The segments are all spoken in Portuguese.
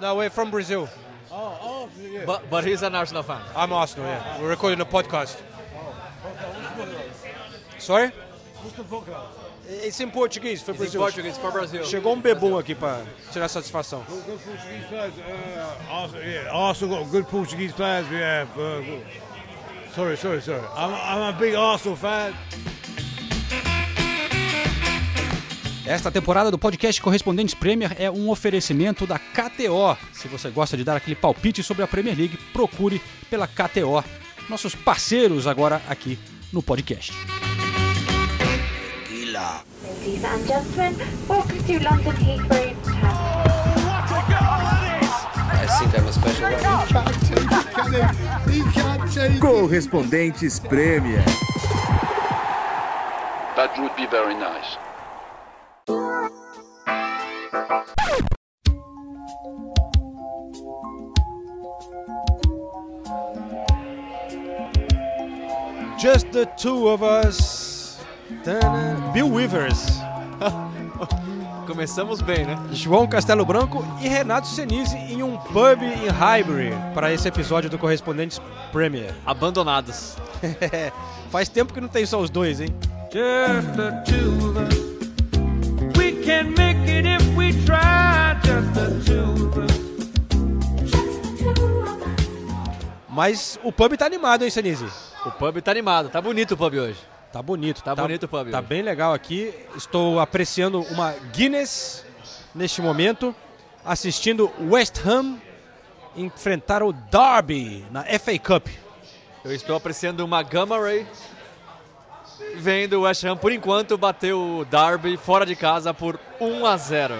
No, we're from Brazil. Oh, oh, yeah. But, but he's an Arsenal fan. I'm Arsenal, yeah. We're recording a podcast. Sorry? What's the podcast? It's in Portuguese, for Brazil. Portuguese for Brazil. Chegou um bebum aqui pra tirar satisfação. Good, good Portuguese players. Uh, Arsenal, yeah, Arsenal got good Portuguese players. We have. Uh, sorry, sorry, sorry. I'm, I'm a big Arsenal fan. Esta temporada do podcast Correspondentes Premier é um oferecimento da KTO. Se você gosta de dar aquele palpite sobre a Premier League, procure pela KTO. Nossos parceiros agora aqui no podcast. Ladies and gentlemen, welcome to London Heathrow Terminal. Correspondentes Premier. That would be very nice. Just the two of us. Tana- Bill Weavers, Começamos bem, né? João Castelo Branco e Renato Senise em um pub em Highbury para esse episódio do Correspondentes Premier. Abandonados. Faz tempo que não tem só os dois, hein? Just the two of us. Can make it if we try. Just the two of us. Mas o pub tá animado, hein, Senise? O pub tá animado, tá bonito o pub hoje. Tá bonito. Tá bonito o pub Tá hoje. bem legal aqui. Estou apreciando uma Guinness neste momento, assistindo West Ham enfrentar o Derby na FA Cup. Eu estou apreciando uma Gamma Ray. Vendo o West Ham, por enquanto, bater o Derby fora de casa por 1 a 0.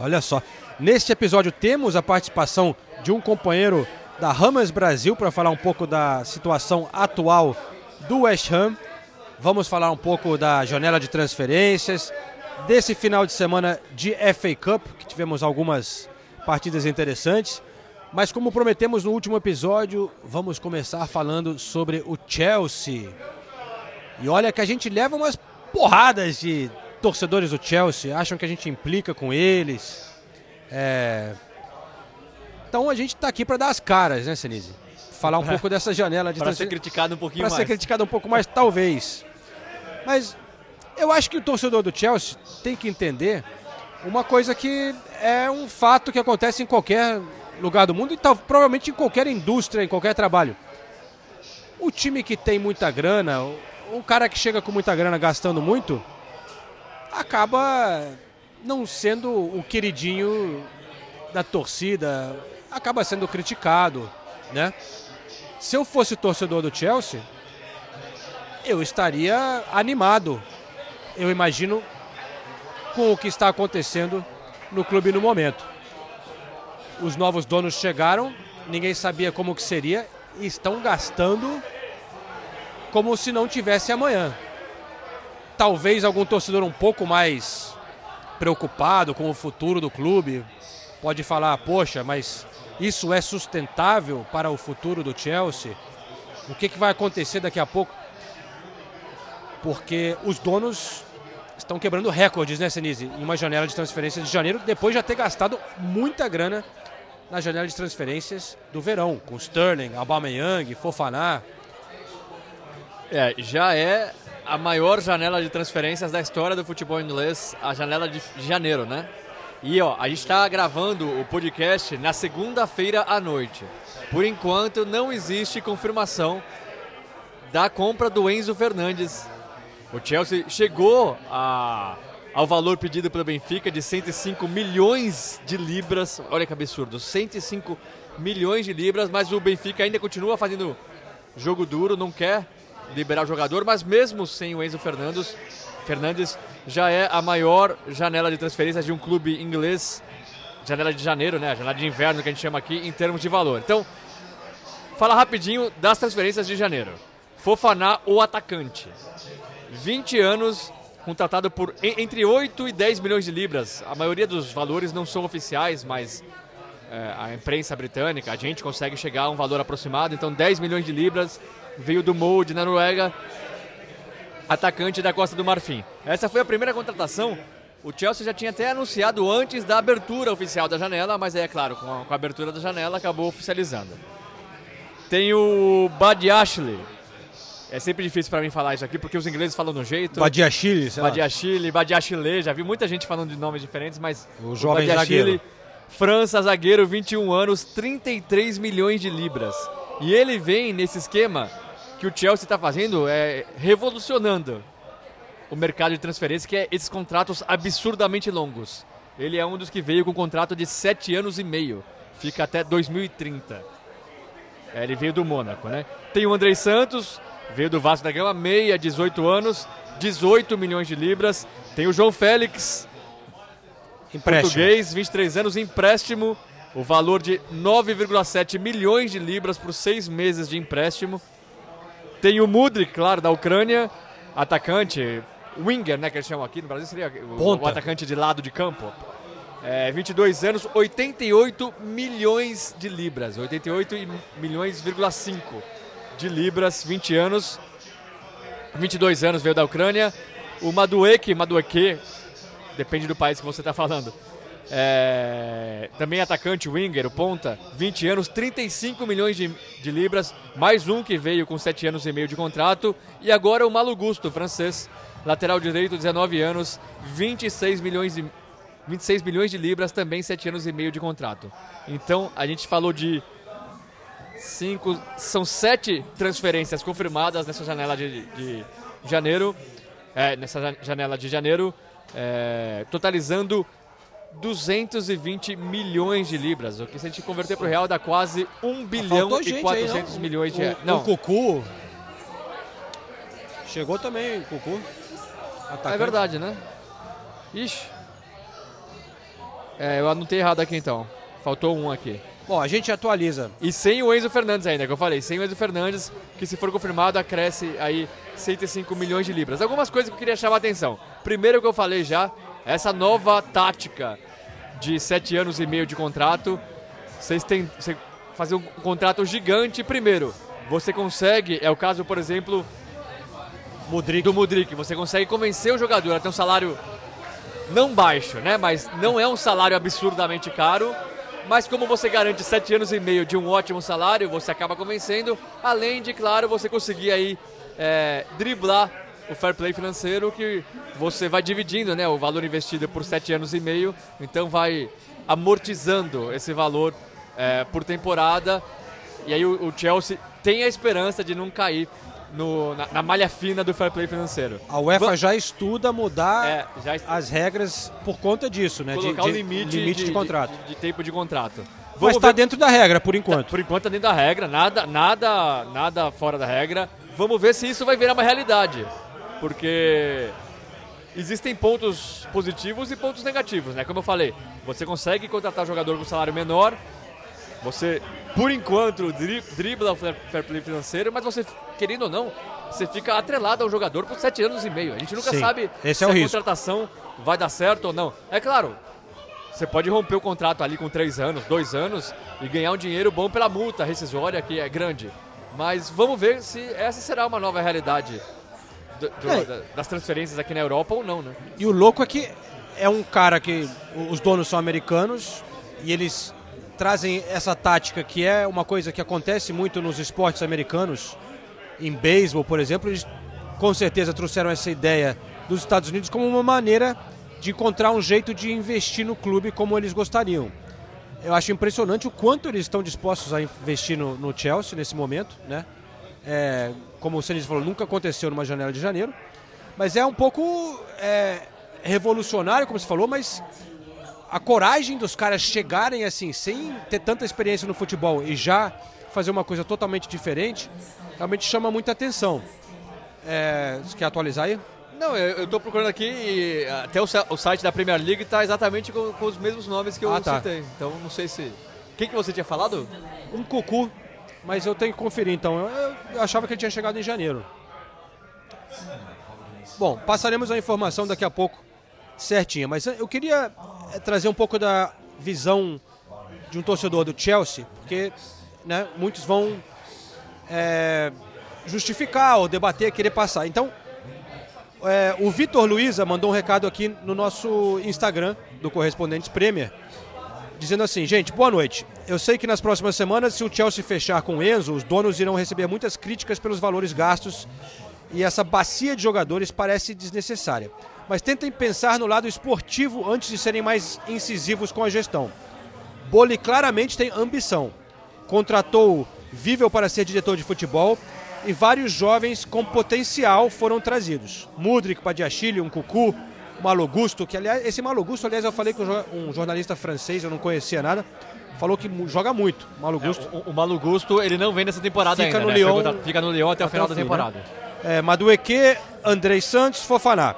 Olha só. Neste episódio temos a participação de um companheiro da Hammers Brasil para falar um pouco da situação atual do West Ham. Vamos falar um pouco da janela de transferências, desse final de semana de FA Cup, que tivemos algumas partidas interessantes. Mas como prometemos no último episódio, vamos começar falando sobre o Chelsea. E olha que a gente leva umas porradas de torcedores do Chelsea, acham que a gente implica com eles. É, Então a gente está aqui para dar as caras, né, Senise? Falar um pouco dessa janela de Para ser criticado um pouquinho para mais. ser criticado um pouco mais, talvez. Mas eu acho que o torcedor do Chelsea tem que entender uma coisa que é um fato que acontece em qualquer lugar do mundo e tal, provavelmente em qualquer indústria, em qualquer trabalho. O time que tem muita grana, o- cara que chega com muita grana gastando muito, acaba não sendo o queridinho da torcida, acaba sendo criticado, né? Se eu fosse torcedor do Chelsea, eu estaria animado. Eu imagino com o que está acontecendo no clube no momento. Os novos donos chegaram, ninguém sabia como que seria e estão gastando como se não tivesse amanhã. Talvez algum torcedor um pouco mais preocupado com o futuro do clube pode falar: "Poxa, mas isso é sustentável para o futuro do Chelsea? O que, que vai acontecer daqui a pouco?" Porque os donos estão quebrando recordes, né, Senise? Em uma janela de transferências de janeiro, depois de já ter gastado muita grana na janela de transferências do verão, com Sterling, Aubameyang, Fofaná. É, já é a maior janela de transferências da história do futebol inglês, a janela de janeiro, né? E ó, a gente está gravando o podcast na segunda-feira à noite. Por enquanto, não existe confirmação da compra do Enzo Fernandes. O Chelsea chegou a- ao valor pedido pelo Benfica de 105 milhões de libras. Olha que absurdo, 105 milhões de libras, mas o Benfica ainda continua fazendo jogo duro, não quer liberar o jogador, mas mesmo sem o Enzo Fernandes, Fernandes já é a maior janela de transferências de um clube inglês, janela de janeiro, né? Janela de inverno que a gente chama aqui em termos de valor. Então, fala rapidinho das transferências de janeiro. Fofaná, o atacante. 20 anos, contratado por en- entre 8 e 10 milhões de libras. A maioria dos valores não são oficiais, mas é, a imprensa britânica, a gente consegue chegar a um valor aproximado. Então, 10 milhões de libras veio do Molde, na Noruega, atacante da Costa do Marfim. Essa foi a primeira contratação O Chelsea já tinha até anunciado antes da abertura oficial da janela, mas aí, é claro, com a, com a abertura da janela acabou oficializando. Tem o Badiashile. É sempre difícil para mim falar isso aqui, porque os ingleses falam no jeito. Badiachile, sei lá. Badiashile, Badiashile, já vi muita gente falando de nomes diferentes, mas O jovem Badiashile, zagueiro. França, zagueiro, 21 anos, 33 milhões de libras. E ele vem nesse esquema que o Chelsea está fazendo, é, revolucionando o mercado de transferência, que é esses contratos absurdamente longos. Ele é um dos que veio com um contrato de 7 anos e meio, fica até 2030. É, ele veio do Mônaco, né? Tem o Andrei Santos, veio do Vasco da Gama, meia, 18 anos, 18 milhões de libras. Tem o João Félix, Empréstimo. português, 23 anos, empréstimo, o valor de 9,7 milhões de libras por seis meses de empréstimo. Tem o Mudrik, claro, da Ucrânia, atacante, winger, né, que eles chamam aqui no Brasil, seria o, o atacante de lado de campo. É, 22 anos, 88 milhões de libras, 88 e- milhões,5 de libras, 20 anos, 22 anos veio da Ucrânia. O Madueke, Madueke, depende do país que você está falando. É, também atacante, winger, o ponta, 20 anos, 35 milhões de, de libras, mais um que veio com 7 anos e meio de contrato, e agora o Malo Gusto, francês, lateral direito, 19 anos, 26 milhões de, 26 milhões de libras, também 7 anos e meio de contrato. Então, a gente falou de cinco, são sete transferências confirmadas nessa janela de, de janeiro, é, nessa ja- janela de janeiro, é, totalizando 220 milhões de libras, o que se a gente converter para o real dá quase 1 bilhão Faltou e gente aí, 400 não? milhões de O, reais. o Não, Cucu. Chegou também, o Cucu. Atacante. é verdade, né? Ixi. É, eu anotei errado aqui então. Faltou um aqui. Bom, a gente atualiza. E sem o Enzo Fernandes ainda, que eu falei. Sem o Enzo Fernandes, que se for confirmado, acresce aí 105 milhões de libras. Algumas coisas que eu queria chamar a atenção. Primeiro que eu falei já, essa nova tática de sete anos e meio de contrato. Vocês têm você fazer um contrato gigante primeiro. Você consegue, é o caso, por exemplo, Mudrik. do Mudrik. Você consegue convencer o jogador a ter um salário não baixo, né? Mas não é um salário absurdamente caro. Mas como você garante sete anos e meio de um ótimo salário, você acaba convencendo. Além de, claro, você conseguir aí é, driblar o fair play financeiro que você vai dividindo, né? O valor investido por sete anos e meio. Então vai amortizando esse valor é, por temporada. E aí o, o Chelsea tem a esperança de não cair no- na, na malha fina do fair play financeiro. A UEFA já estuda mudar É, já est- as regras por conta disso, né? De- colocar de, o limite, limite de, contrato. de, de tempo de contrato. Mas Vamos está ver- dentro da regra, por enquanto. Por enquanto tá dentro da regra, nada, nada, nada fora da regra. Vamos ver se isso vai virar uma realidade. Porque existem pontos positivos e pontos negativos, né? Como eu falei, você consegue contratar jogador com salário menor, você, por enquanto, dri- dribla o fair play financeiro, mas você, querendo ou não, você fica atrelado ao jogador por sete anos e meio. A gente nunca Sim, sabe se é a risco. contratação vai dar certo ou não. É claro, você pode romper o contrato ali com três anos, dois anos e ganhar um dinheiro bom pela multa rescisória, que é grande. Mas vamos ver se essa será uma nova realidade do- do- É. da- das transferências aqui na Europa ou não, né? E o louco é que é um cara que os donos são americanos e eles trazem essa tática que é uma coisa que acontece muito nos esportes americanos. Em beisebol, por exemplo, eles com certeza trouxeram essa ideia dos Estados Unidos como uma maneira de encontrar um jeito de investir no clube como eles gostariam. Eu acho impressionante o quanto eles estão dispostos a investir no, no Chelsea nesse momento, né? É, como o Sandy falou, nunca aconteceu numa janela de janeiro. Mas é um pouco é, revolucionário, como você falou, mas a coragem dos caras chegarem assim, sem ter tanta experiência no futebol e já fazer uma coisa totalmente diferente, realmente chama muita atenção. É, você quer atualizar aí? Não, eu, tô procurando aqui e até o, o site da Premier League tá exatamente com, com os mesmos nomes que eu Ah, tá. citei. Então não sei se. Quem que você tinha falado? Um cucu, mas eu tenho que conferir então. Eu, eu- achava que ele tinha chegado em janeiro. Bom, passaremos a informação daqui a pouco certinha, mas eu queria eh, trazer um pouco da visão de um torcedor do Chelsea, porque né, muitos vão eh, justificar ou debater, querer passar. Então, é, o Vitor Luiza mandou um recado aqui no nosso Instagram do Correspondentes Premier, dizendo assim: gente, boa noite. Eu sei que nas próximas semanas, se o Chelsea fechar com o Enzo, os donos irão receber muitas críticas pelos valores gastos e essa bacia de jogadores parece desnecessária. Mas tentem pensar no lado esportivo antes de serem mais incisivos com a gestão. Boli claramente tem ambição. Contratou Vível para ser diretor de futebol e vários jovens com potencial foram trazidos. Mudrik, Padiachile, um Cucu, Malogusto, que aliás, esse Malogusto, aliás, eu falei com um jornalista francês, eu não conhecia nada, falou que joga muito, Malogusto. O, o Malo Gusto, ele não vem nessa temporada Fica ainda, no né? Lyon- fica no Lyon até o até final o da fim, né? temporada. É, Madueque, Andrei Santos, Fofaná.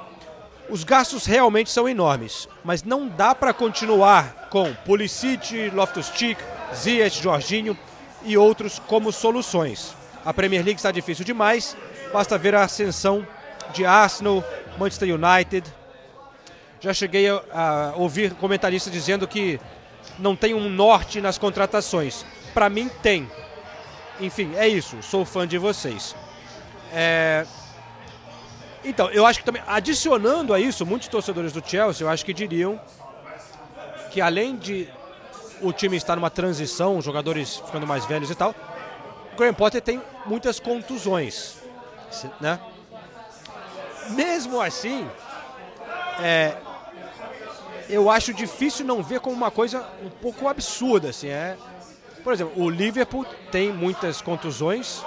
Os gastos realmente são enormes, mas não dá para continuar com Pulisic, Loftus-Cheek, Ziyech, Jorginho e outros como soluções. A Premier League está difícil demais, basta ver a ascensão de Arsenal, Manchester United. Já cheguei a, a ouvir comentaristas dizendo que não tem um norte nas contratações. Para mim tem. Enfim, é isso. Sou fã de vocês. É, Então, eu acho que também, adicionando a isso, muitos torcedores do Chelsea, eu acho que diriam que além de o time estar numa transição, os jogadores ficando mais velhos e tal, o Graham Potter tem muitas contusões, né? Mesmo assim, é, eu acho difícil não ver como uma coisa um pouco absurda, assim, é... Por exemplo, o Liverpool tem muitas contusões,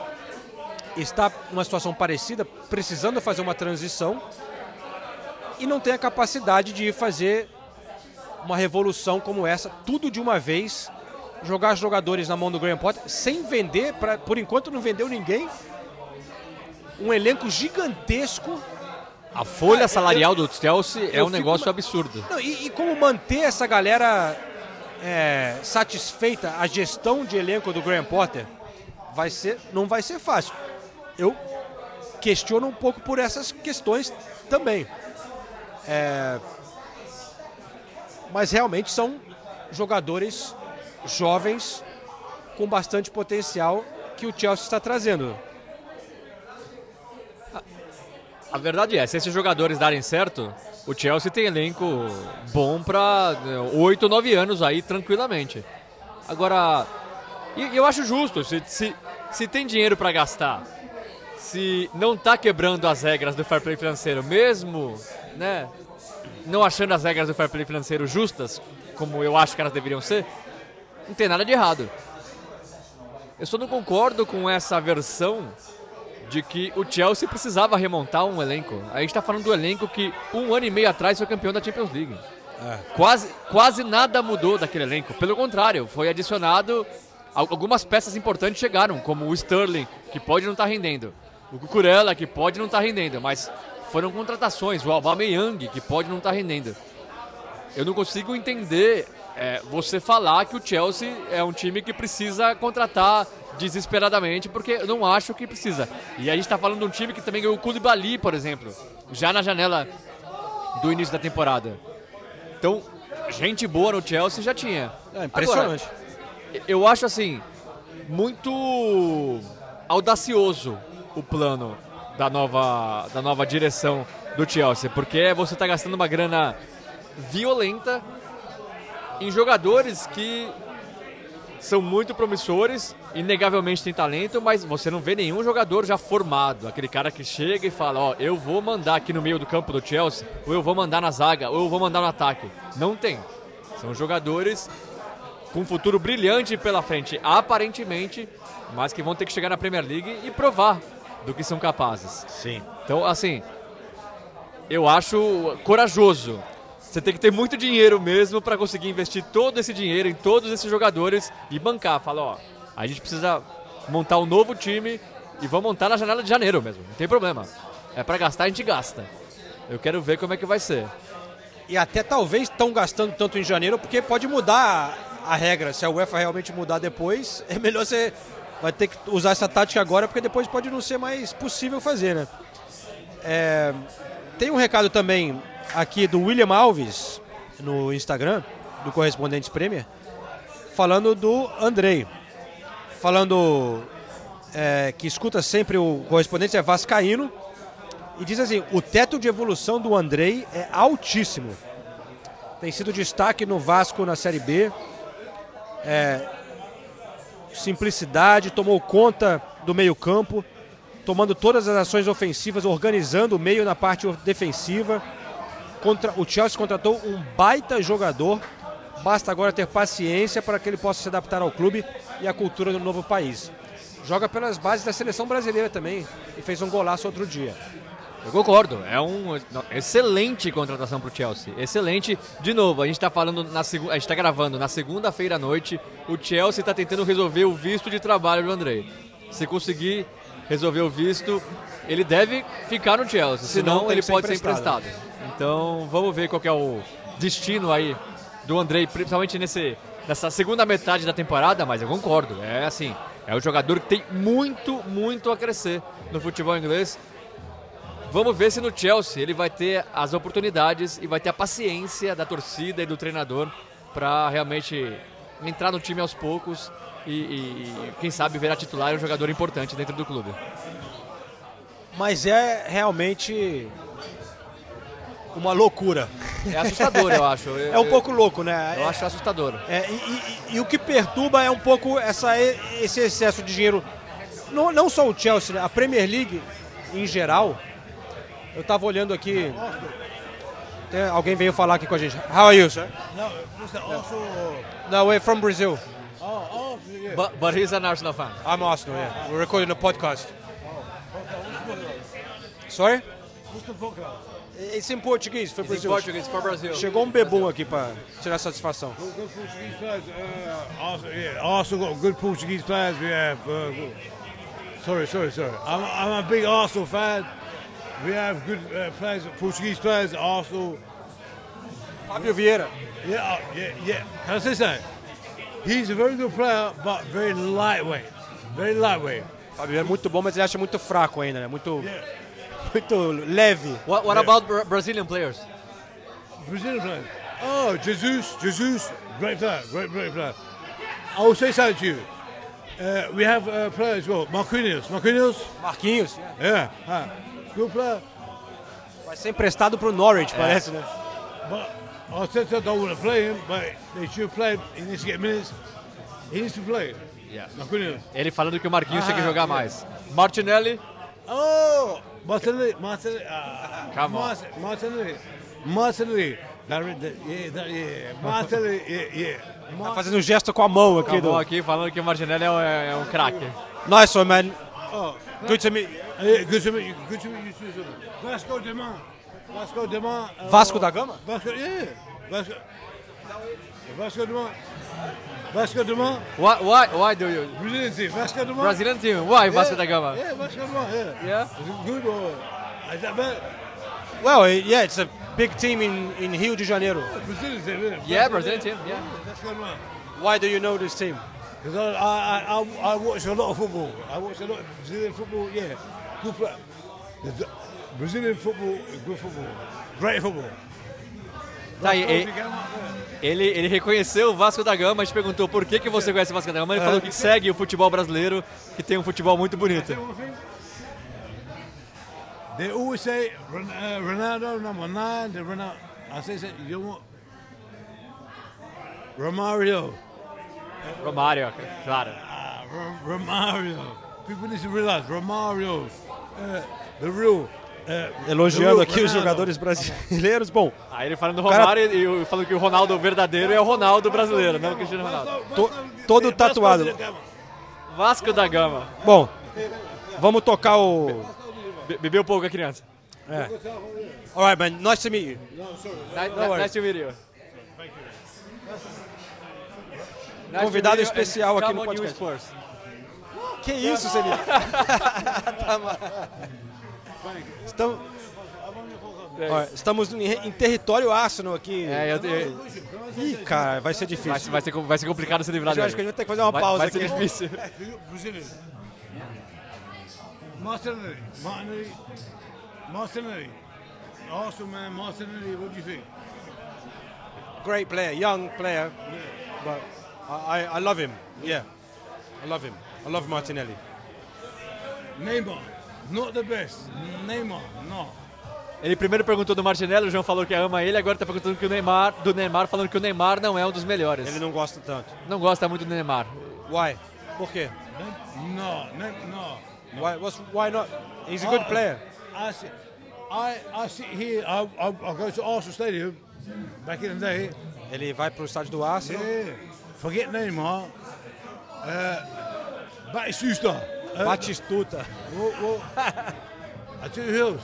está numa situação parecida, precisando fazer uma transição e não tem a capacidade de fazer uma revolução como essa, tudo de uma vez, jogar jogadores na mão do Graham Potter sem vender, pra, por enquanto não vendeu ninguém. Um elenco gigantesco. A folha Ah, salarial do Chelsea é um negócio ma- absurdo. Não, e, e como manter essa galera é, satisfeita, a gestão de elenco do Graham Potter, vai ser, não vai ser fácil. Eu questiono um pouco por essas questões também. É, mas realmente são jogadores jovens com bastante potencial que o Chelsea está trazendo. A verdade é, se esses jogadores darem certo, o Chelsea tem elenco bom pra 8 ou 9 anos aí, tranquilamente. Agora, eu acho justo, se, se, se tem dinheiro pra gastar, se não tá quebrando as regras do fair play financeiro, mesmo, né, não achando as regras do fair play financeiro justas, como eu acho que elas deveriam ser, não tem nada de errado. Eu só não concordo com essa versão de que o Chelsea precisava remontar um elenco. A gente está falando do elenco que um ano e meio atrás foi campeão da Champions League. Quase, quase nada mudou daquele elenco. Pelo contrário, foi adicionado. al- Algumas peças importantes chegaram, como o Sterling, que pode não estar rendendo. O Cucurella, que pode não estar rendendo. Mas foram contratações. O Aubameyang, que pode não estar rendendo. Eu não consigo entender é, você falar que o Chelsea é um time que precisa contratar desesperadamente, porque eu não acho que precisa. E a gente está falando de um time que também ganhou o Koulibaly, por exemplo, já na janela do início da temporada. Então, gente boa no Chelsea já tinha. É impressionante. Agora, eu acho assim, muito audacioso o plano da nova, da nova direção do Chelsea, porque você está gastando uma grana violenta em jogadores que são muito promissores, inegavelmente tem talento, mas você não vê nenhum jogador já formado. Aquele cara que chega e fala, ó, eu vou mandar aqui no meio do campo do Chelsea, ou eu vou mandar na zaga, ou eu vou mandar no ataque. Não tem. São jogadores com um futuro brilhante pela frente, aparentemente, mas que vão ter que chegar na Premier League e provar do que são capazes. Sim. Então, assim, eu acho corajoso. Você tem que ter muito dinheiro mesmo para conseguir investir todo esse dinheiro em todos esses jogadores e bancar. Fala, ó, a gente precisa montar um novo time e vamos montar na janela de janeiro mesmo. Não tem problema. É para gastar, a gente gasta. Eu quero ver como é que vai ser. E até talvez estão gastando tanto em janeiro, porque pode mudar a regra. Se a UEFA realmente mudar depois, é melhor você. Vai ter que usar essa tática agora, porque depois pode não ser mais possível fazer, né? É, tem um recado também aqui do William Alves no Instagram, do Correspondentes Premier, falando do Andrei. Falando é, que escuta sempre o correspondente, é Vascaíno. E diz assim, o teto de evolução do Andrei é altíssimo. Tem sido destaque no Vasco na Série B. É, simplicidade, tomou conta do meio-campo, tomando todas as ações ofensivas, organizando o meio na parte defensiva. Contra, o Chelsea contratou um baita jogador. Basta agora ter paciência para que ele possa se adaptar ao clube e à cultura do novo país. Joga pelas bases da seleção brasileira também e fez um golaço outro dia. Eu concordo, é uma excelente contratação para o Chelsea. Excelente. De novo, a gente está falando na a gente está gravando na segunda-feira à noite. O Chelsea está tentando resolver o visto de trabalho do Andrei. Se conseguir resolver o visto, ele deve ficar no Chelsea. Senão Senão, ele ser pode ser emprestado. Então, vamos ver qual é o destino aí do Andrei, principalmente nesse, nessa segunda metade da temporada. Mas eu concordo, é assim, é um jogador que tem muito, muito a crescer no futebol inglês. Vamos ver se no Chelsea ele vai ter as oportunidades e vai ter a paciência da torcida e do treinador para realmente entrar no time aos poucos e, e, quem sabe, virar titular e um jogador importante dentro do clube. Mas é realmente uma loucura. É assustador, eu acho. É um pouco louco, né? Eu acho assustador. É, e, e- e o que perturba é um pouco essa, esse excesso de dinheiro. Não, não só o Chelsea, né? a Premier League em geral. Eu estava olhando aqui. Tem- alguém veio falar aqui com a gente. How are you, sir? No, or... No, we're from Brazil. Oh, oh, yeah. But, but he's an Arsenal fan. I'm Arsenal, yeah. We're recording a podcast. Sorry? It's in Portuguese, for He's in Brazil. Portuguese for Brazil. Chegou um bebum aqui para tirar satisfação. Good, good Portuguese players. Uh, Arsenal, yeah, Arsenal got good Portuguese players. We have. Uh, sorry, sorry, sorry. I'm, I'm a big Arsenal fan. We have good uh, players, Portuguese players. at Arsenal. Fábio Vieira. Yeah, uh, yeah, yeah. Can I say something? He's a very good player, but very lightweight. Very lightweight. Vieira é muito bom, mas ele acha muito fraco ainda, né? Muito, muito leve. What, what about Bra- Brazilian players? Brazilian players. Oh, Jesus, Jesus, great player, great, great player. I will say something to you. Uh, we have uh, players as well. Marquinhos, Marquinhos. Marquinhos. Yeah, huh. good player. Vai ser emprestado pro Norwich, parece, né? But Arteta don't want to play him, but they should play him. He needs to get minutes. He needs to play. Yeah. Marquinhos. Ele falando que o Marquinhos tem que Ah, jogar yeah. mais. Martinelli, Oh, Martinelli, Martinelli. Uh, Come on. Yeah. Martinelli, yeah, yeah. Tá fazendo um gesto com a mão aqui do. aqui falando que o Martinelli é, um- é um craque. Nice one, man. oh, Good to meet you. Yeah, good to meet you. Good to meet you too. sir. Vasco da Gama. Vasco da Gama. uh, Vasco da Gama? Vasco, yeah. Vasco. Vasco da Gama. Vasco da Gama. Why, why, why do you... Brazilian team. Vasco da Brazilian team, why Yeah. Vasco da Gama? Yeah, Vasco da Gama. Yeah. Yeah? Is it good or is that bad? Well, yeah, it's a big team in, in Rio de Janeiro. Brazilian team. Yeah, Yeah, Brazilian team, yeah. Vasco da Gama. Why do you know this team? Because I, I, I, I watch a lot of football. I watch a lot of Brazilian football. Yeah, good play. Brazilian football, good football, great football. Tá, e- e- ele, ele reconheceu o Vasco da Gama, a gente perguntou por que, que você conhece o Vasco da Gama, ele falou que segue o futebol brasileiro, que tem um futebol muito bonito. They always say Ron- uh, Ronaldo number nine. The Ronaldo. I say, say you know what? Romario. Romário, claro. Ah, Ro- Romario. People need to realize Romario. Uh, the real. Uh, Elogiando aqui os Ronaldo. jogadores brasileiros. Bom, Aí ele falando do Cara- Romário e, e falando que o Ronaldo verdadeiro é o Ronaldo brasileiro, não o Cristiano Ronaldo. to- todo tatuado. Vasco da Gama. Bom, vamos tocar o. Be- bebeu pouco a criança. Alright, man. Nice to meet you. Nice, to meet you. Nice Convidado especial aqui no podcast. Que isso, Celino? Tá Estamos, estamos em, em território Arsenal aqui. É, eu, eu, Ih, cara, vai ser vai, difícil. vai, ser, vai ser complicado se livrar Eu acho que a dele. gente vai ter que fazer uma Vai, pausa vai ser aqui. difícil. Brazilian. Martinelli. Martinelli. Martinelli. Arsenal man, Martinelli, what do you think? Great player, young player, but I, I, I love him. Yeah, I love him. I love Martinelli. Neymar. Not the best. Neymar, no. Ele primeiro perguntou do Martinelli, o João falou que ama ele, agora tá perguntando que o Neymar, do Neymar, falando que o Neymar não é um dos melhores. Ele não gosta tanto. não gosta muito do Neymar. Why? Por quê? No, ne- no. Why, what's, why not? He's a good I- player. I sit, I, I sit here, I, I, I go to Arsenal Stadium back in the day. Ele vai pro estádio do Arsenal. Yeah. Forget Neymar. Uh, Batistuta. Uh, Batistuta. well, well, I tell you who.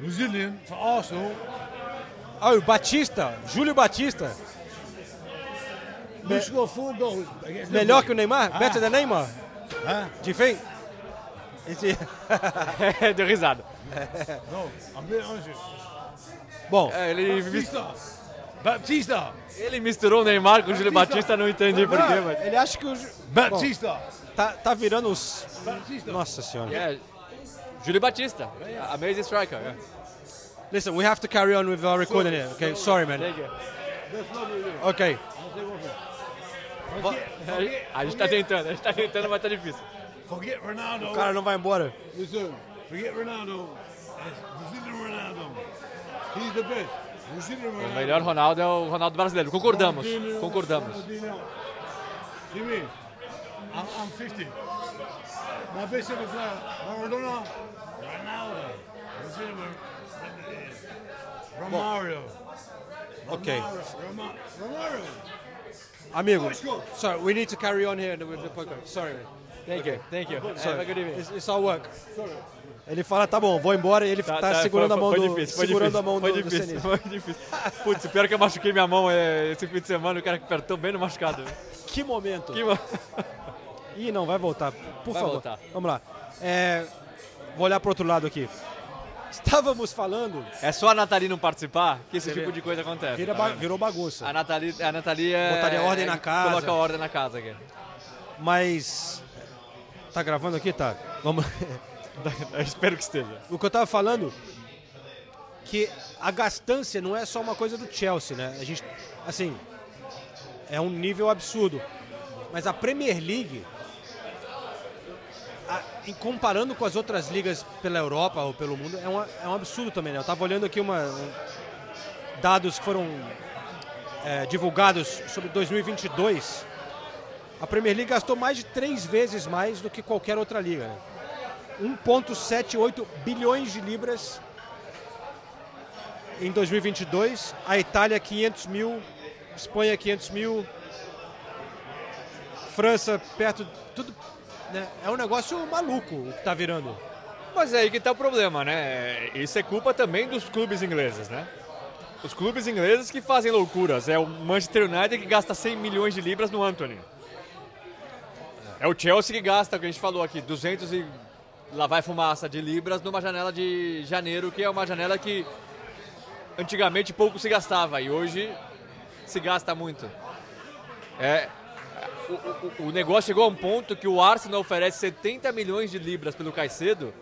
Brazilian for Arsenal. Ah, o Batista. Júlio Batista. Against Melhor que o. Neymar? Ah. Better than Neymar? Huh? De feio? Esse- Deu risada. You. Bom, É, ele, Batista. Batista. ele misturou o Neymar com o Júlio Batista, não entendi porquê, mas... ele acha que o... Batista. Tá, tá virando os... Nossa senhora. É, Júlio Batista, amazing striker. é. Listen, we have to carry on with our recording here. Okay, sorry, man. Okay. A gente tá tentando, a gente tá tentando, mas tá difícil. Forget Ronaldo. O cara não vai embora. Listen, forget Ronaldo. Brazilian Ronaldo. He's the best. Brazilian O Ronaldo. melhor Ronaldo é o Ronaldo brasileiro, concordamos, Ronaldinho, concordamos. Ronaldinho. I'm, I'm 50. My best ever player, Maradona, Ronaldo. Brazilian Romario. Okay. Romario. Romario. Amigo, sorry, we need to carry on here with the podcast. Sorry. Thank you, thank you. Sorry. Have a good evening. It's, it's all work. Ele fala, tá bom, vou embora e ele tá, Tá, segurando foi- a mão foi do, difícil, foi segurando difícil, a mão foi do, do difícil, Senise. foi difícil. Putz, pior que eu machuquei minha mão é, esse fim de semana, o cara que apertou bem no machucado. Que momento. Que ma- Ih, não, vai voltar. Por Vai favor. voltar. Vamos lá. É, vou olhar pro outro lado aqui. Estávamos falando, É só a Nathalie não participar que esse Você tipo vê. de coisa acontece. vira tá ba- virou bagunça. A Nathalie, a Nathalie é... Botaria ordem é- na casa. Coloca ordem na casa aqui. Mas. Tá gravando aqui? Tá. Vamos. Espero que esteja. o que eu tava falando que a gastância não é só uma coisa do Chelsea, né? A gente, assim, é um nível absurdo. Mas a Premier League, em comparando com as outras ligas pela Europa ou pelo mundo, é, uma- é um absurdo também, né? Eu tava olhando aqui uma, um- dados que foram é, divulgados sobre 2022. A Premier League gastou mais de três vezes mais do que qualquer outra liga, né? 1,78 bilhões de libras em 2022. A Itália, 500 mil. Espanha, 500 mil. França, perto. Tudo. Né? É um negócio maluco o que tá virando. Mas é aí que tá o problema, né? Isso é culpa também dos clubes ingleses, né? Os clubes ingleses que fazem loucuras. É o Manchester United que gasta 100 milhões de libras no Anthony. É o Chelsea que gasta, o que a gente falou aqui, 200 e lá vai fumaça de libras numa janela de janeiro, que é uma janela que antigamente pouco se gastava e hoje se gasta muito. É, o, o- negócio chegou a um ponto que o Arsenal oferece 70 milhões de libras pelo Caicedo.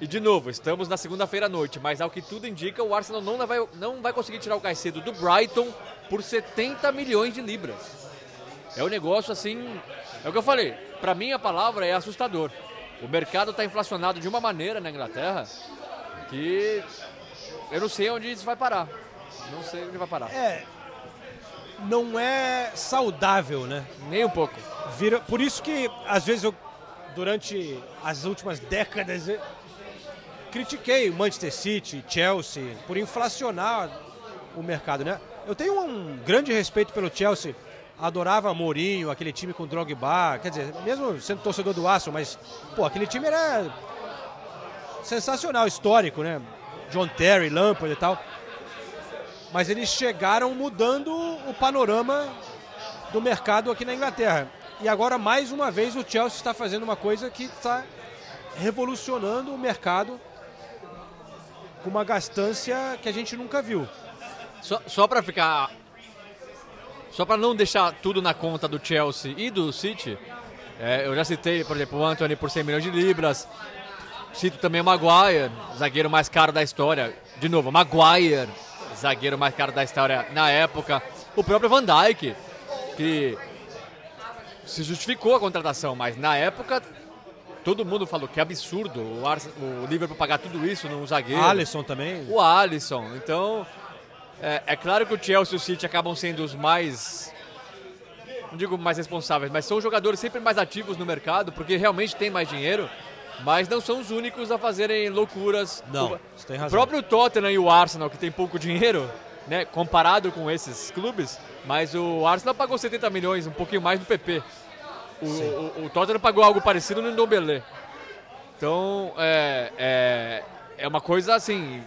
E de novo, estamos na segunda-feira à noite, mas ao que tudo indica, o Arsenal não vai, não vai conseguir tirar o Caicedo do Brighton por 70 milhões de libras. É um negócio assim. É o que eu falei. Pra mim a palavra é assustador. O mercado está inflacionado de uma maneira na Inglaterra que eu não sei onde isso vai parar. Não sei onde vai parar. É. Não é saudável, né? Nem um pouco. Vira, por isso que, às vezes, eu, durante as últimas décadas, critiquei Manchester City, Chelsea, por inflacionar o mercado, né? Eu tenho um grande respeito pelo Chelsea. Adorava Mourinho, aquele time com Drogba, quer dizer, mesmo sendo torcedor do Arsenal, mas, pô, aquele time era sensacional, histórico, né? John Terry, Lampard e tal. Mas eles chegaram mudando o panorama do mercado aqui na Inglaterra. E agora, mais uma vez, o Chelsea está fazendo uma coisa que está revolucionando o mercado com uma gastância que a gente nunca viu. Só, só para ficar. Só para não deixar tudo na conta do Chelsea e do City, é, eu já citei, por exemplo, o Anthony por 100 milhões de libras. Cito também o Maguire, zagueiro mais caro da história. De novo, Maguire, zagueiro mais caro da história na época. O próprio Van Dijk, que se justificou a contratação, mas na época todo mundo falou que absurdo o, Ars- o Liverpool pagar tudo isso num zagueiro. Alisson também. O Alisson. Então, é, é claro que o Chelsea e o City acabam sendo os mais. Não digo mais responsáveis, mas são jogadores sempre mais ativos no mercado, porque realmente tem mais dinheiro, mas não são os únicos a fazerem loucuras. Não, O- você tem o razão. próprio Tottenham e o Arsenal, que tem pouco dinheiro, né, comparado com esses clubes, mas o Arsenal pagou 70 milhões, um pouquinho mais no PP. O, o, o Tottenham pagou algo parecido no Ndombele. Então, é, é, é uma coisa assim.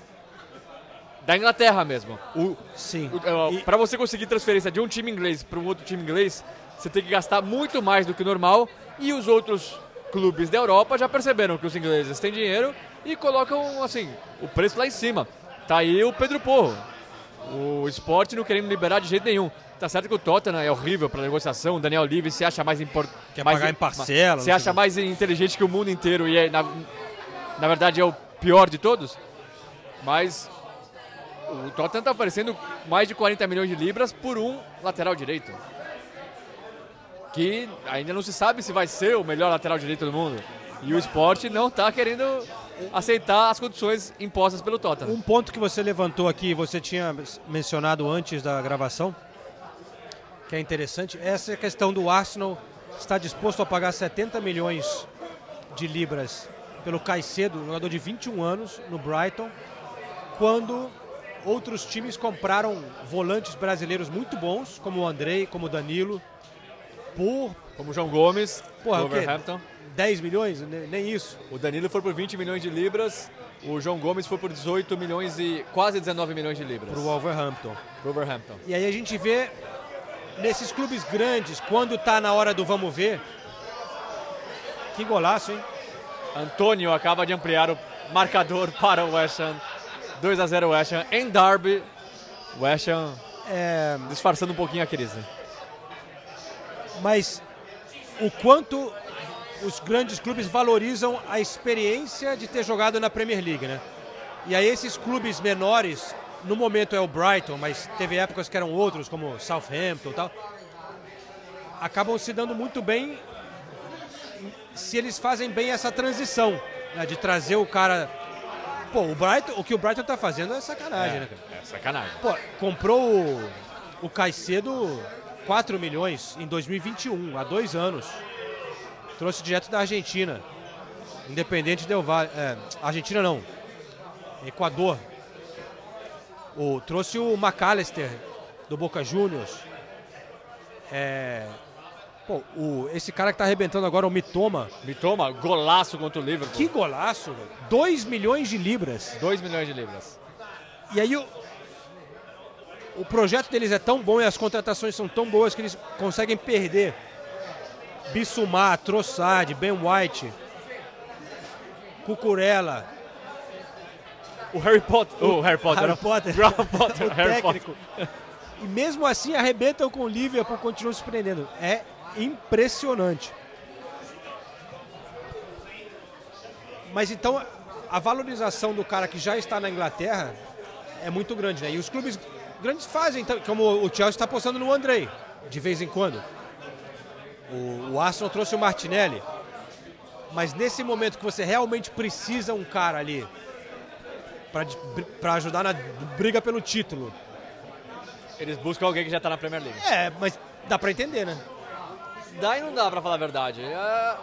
Da Inglaterra mesmo. O, Sim. o, E- Para você conseguir transferência de um time inglês para um outro time inglês, você tem que gastar muito mais do que o normal. E os outros clubes da Europa já perceberam que os ingleses têm dinheiro e colocam assim o preço lá em cima. Tá aí o Pedro Porro. O esporte não querendo liberar de jeito nenhum. Tá certo que o Tottenham é horrível para negociação. O Daniel Levy se acha mais importante. Quer pagar em parcela, Se acha mais inteligente que o mundo inteiro e é, na, na verdade é o pior de todos. Mas o Tottenham tá oferecendo mais de 40 milhões de libras por um lateral direito. Que ainda não se sabe se vai ser o melhor lateral direito do mundo. E o esporte não está querendo aceitar as condições impostas pelo Tottenham. Um ponto que você levantou aqui, você tinha mencionado antes da gravação, que é interessante, essa questão do Arsenal está disposto a pagar 70 milhões de libras pelo Caicedo, jogador de 21 anos, no Brighton, quando outros times compraram volantes brasileiros muito bons, como o Andrei, como o Danilo, por Como o João Gomes, Porra? Wolverhampton. 10 milhões, Ne- nem isso. O Danilo foi por 20 milhões de libras, o João Gomes foi por 18 milhões e quase 19 milhões de libras. Para o Wolverhampton. Pro Wolverhampton. E aí a gente vê nesses clubes grandes, quando tá na hora do vamos ver. Que golaço, hein? Antônio acaba de ampliar o marcador para o West Ham. 2 a 0 West Ham em Derby. West Ham É, disfarçando um pouquinho a crise. Mas o quanto os grandes clubes valorizam a experiência de ter jogado na Premier League, né? E aí esses clubes menores, no momento é o Brighton, mas teve épocas que eram outros, como Southampton e tal, acabam se dando muito bem se eles fazem bem essa transição, né, de trazer o cara... Pô, o Brighton, o que o Brighton tá fazendo é sacanagem, né, cara? É sacanagem. Pô, comprou o, o Caicedo 4 milhões em 2021, há dois anos. Trouxe direto da Argentina. Independente Del Valle. É, Argentina não. Equador. O, trouxe o McAllister do Boca Juniors. É, pô, o, esse cara que tá arrebentando agora, o Mitoma. Me toma, golaço contra o Liverpool. Que golaço, velho. 2 milhões de libras. 2 milhões de libras. E aí o, o projeto deles é tão bom e as contratações são tão boas que eles conseguem perder Bissumar, Trossard, Ben White, Cucurella, O Harry Potter. O Harry Potter. Harry. Potter, Graham Potter. o Harry Potter. técnico. E mesmo assim arrebentam com o Liverpool, continuam surpreendendo. É impressionante. Mas então a valorização do cara que já está na Inglaterra é muito grande, né? E os clubes grandes fazem, então, como o Chelsea está apostando no Andrei, de vez em quando. O, o Arsenal trouxe o Martinelli. Mas nesse momento que você realmente precisa um cara ali para ajudar na briga pelo título. Eles buscam alguém que já tá na Premier League. É, mas dá pra entender, né? Dá e não dá pra falar a verdade. É...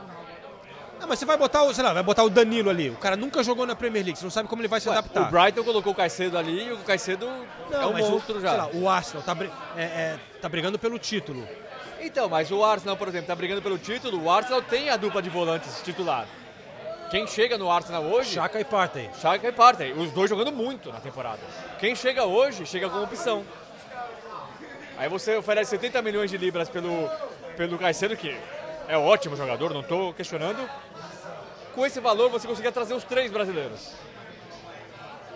Não, mas você vai botar o, sei lá, vai botar o Danilo ali. O cara nunca jogou na Premier League, você não sabe como ele vai se Ué, adaptar. o Brighton colocou o Caicedo ali e o Caicedo é um mas o- monstro já. Sei lá, o Arsenal tá, é- é, tá brigando pelo título. Então, mas o Arsenal, por exemplo, tá brigando pelo título. O Arsenal tem a dupla de volantes titular. Quem chega no Arsenal hoje, Chaka e Partey. Xhaka e Partey. Os dois jogando muito na temporada. Quem chega hoje, chega com opção. Aí você oferece 70 milhões de libras pelo, pelo Caicedo, que é ótimo jogador, não estou questionando. Com esse valor, você conseguia trazer os três brasileiros.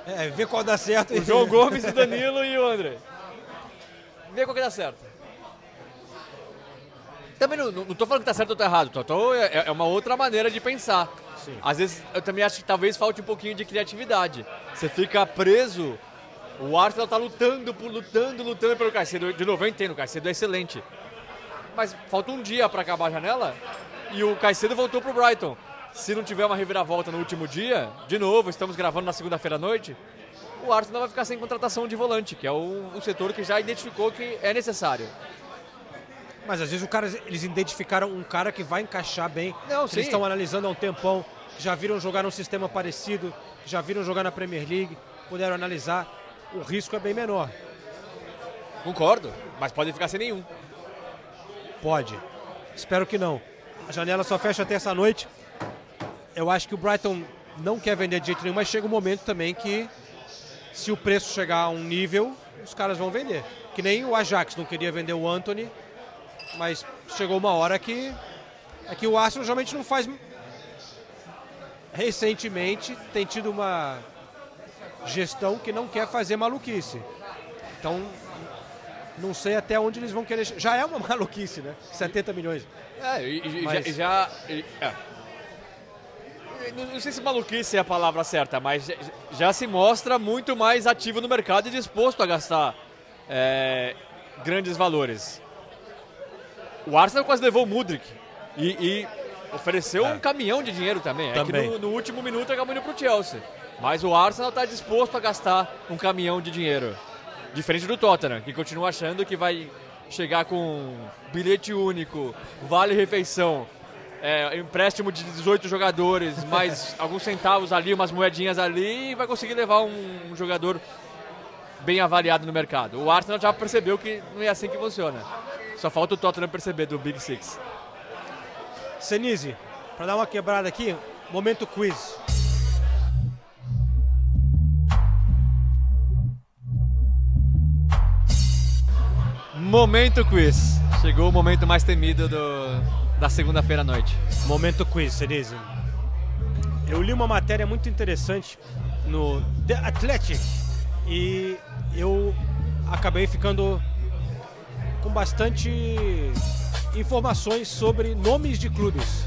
É, vê qual dá certo. O João Gomes, o Danilo e o André. Vê qual que dá certo. Também não, não, tô falando que tá certo ou tá errado, tô, tô- é, é uma outra maneira de pensar. Às vezes eu também acho que talvez falte um pouquinho de criatividade. Você fica preso, o Arsenal tá lutando, lutando, lutando pelo Caicedo. De novo, eu entendo, o Caicedo é excelente. Mas falta um dia para acabar a janela e o Caicedo voltou pro Brighton. Se não tiver uma reviravolta no último dia, de novo, estamos gravando na segunda-feira à noite, o Arsenal vai ficar sem contratação de volante, que é o, o setor que já identificou que é necessário. Mas às vezes o cara, eles identificaram um cara que vai encaixar bem. Não, Eles estão analisando há um tempão, já viram jogar num sistema parecido, já viram jogar na Premier League, puderam analisar. O risco é bem menor. Concordo, mas pode ficar sem nenhum. Pode. Espero que não. A janela só fecha terça-noite. Eu acho que o Brighton não quer vender de jeito nenhum, mas chega um momento também que, se o preço chegar a um nível, os caras vão vender. Que nem o Ajax não queria vender o Anthony, mas chegou uma hora que. É que o Arsenal geralmente não faz. Recentemente tem tido uma gestão que não quer fazer maluquice. Então, não sei até onde eles vão querer. Já é uma maluquice, né? 70 milhões. É, e, e Mas- já. já e- é. Não, sei se maluquice é a palavra certa, mas já, se mostra muito mais ativo no mercado e disposto a gastar é, grandes valores. O Arsenal quase levou o Mudrik e, e ofereceu um caminhão de dinheiro também. É Também. que no, no último minuto acabou indo pro Chelsea. Mas o Arsenal está disposto a gastar um caminhão de dinheiro. Diferente do Tottenham, que continua achando que vai chegar com bilhete único, vale refeição, é, empréstimo de 18 jogadores, mais alguns centavos ali, umas moedinhas ali e vai conseguir levar um, um jogador bem avaliado no mercado. O Arsenal já percebeu que não é assim que funciona. Só falta o Tottenham perceber do Big Six. Senise, para dar uma quebrada aqui, momento quiz. Momento quiz. Chegou o momento mais temido do, da segunda-feira à noite. Momento quiz, Senise. Eu li uma matéria muito interessante no The Athletic e eu acabei ficando com bastante informações sobre nomes de clubes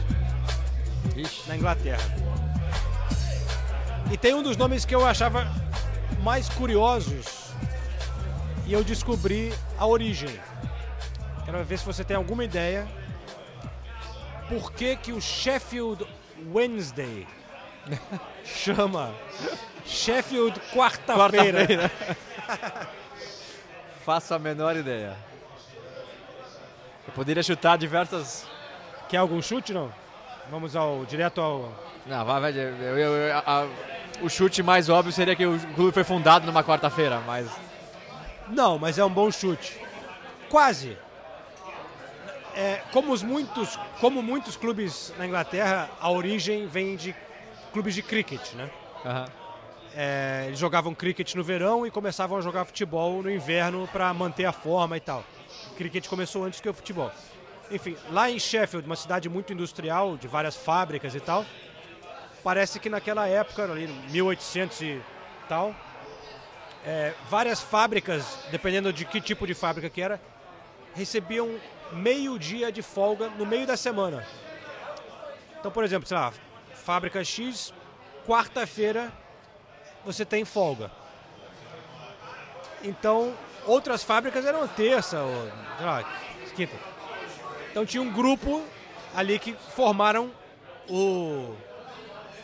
Ixi. na Inglaterra. E tem um dos nomes que eu achava mais curiosos e eu descobri a origem. Quero ver se você tem alguma ideia por que, que o Sheffield Wednesday chama Sheffield quarta-feira. Faço a menor ideia. Eu poderia chutar diversas. Quer algum chute, não? Vamos ao direto ao Não, vai, vai. eu- eu- eu- a- o chute mais óbvio seria que o clube foi fundado numa quarta-feira, mas. Não, mas é um bom chute. Quase. É, como, os muitos, como muitos clubes na Inglaterra, a origem vem de clubes de cricket, né? Aham. É, eles jogavam cricket no verão e começavam a jogar futebol no inverno para manter a forma e tal. O cricket começou antes que o futebol. Enfim, lá em Sheffield, uma cidade muito industrial, de várias fábricas e tal, parece que naquela época, ali, 1800 e tal, é, várias fábricas, dependendo de que tipo de fábrica que era, recebiam meio dia de folga no meio da semana. Então, por exemplo, sei lá, fábrica X, quarta-feira você tem folga. Então, outras fábricas eram terça ou, sei lá, quinta. Então tinha um grupo ali que formaram o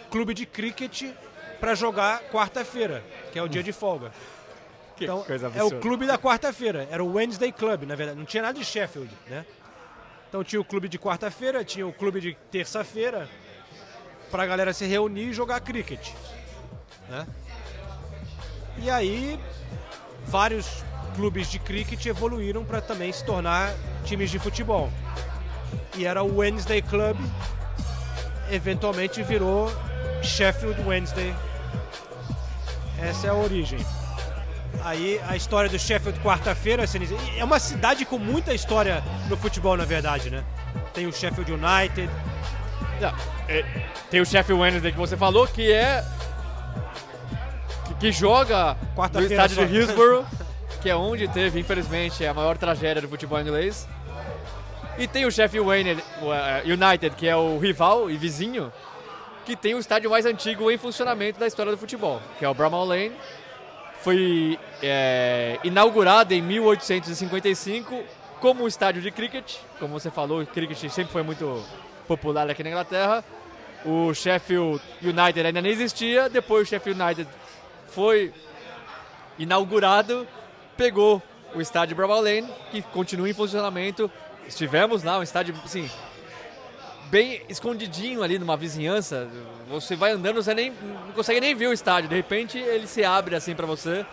clube de cricket para jogar quarta-feira, que é o dia de folga. Então, é o clube da quarta-feira, era o Wednesday Club, na verdade, não tinha nada de Sheffield, né? Então tinha o clube de quarta-feira, tinha o clube de terça-feira, pra galera se reunir e jogar cricket, né? E aí, vários clubes de cricket evoluíram para também se tornar times de futebol. E era o Wednesday Club, eventualmente virou Sheffield Wednesday. Essa é a origem. Aí a história do Sheffield quarta-feira, é uma cidade com muita história no futebol, na verdade, né? Tem o Sheffield United, Não, é, tem o Sheffield Wednesday que você falou, que é. que, que joga no estádio de. Hillsborough, que é onde teve, infelizmente, a maior tragédia do futebol inglês. E tem o Sheffield eh, United, que é o rival e vizinho, que tem o estádio mais antigo em funcionamento da história do futebol, que é o Bramall Lane. Foi eh, inaugurado em 1855 como estádio de cricket. Como você falou, cricket sempre foi muito popular aqui na Inglaterra. o Sheffield United ainda nem existia, depois o Sheffield United foi inaugurado, pegou o estádio Bramall Lane, que continua em funcionamento. Estivemos lá, um estádio, assim, bem escondidinho ali numa vizinhança. Você vai andando, você nem, não consegue nem ver o estádio. De repente ele se abre assim para você.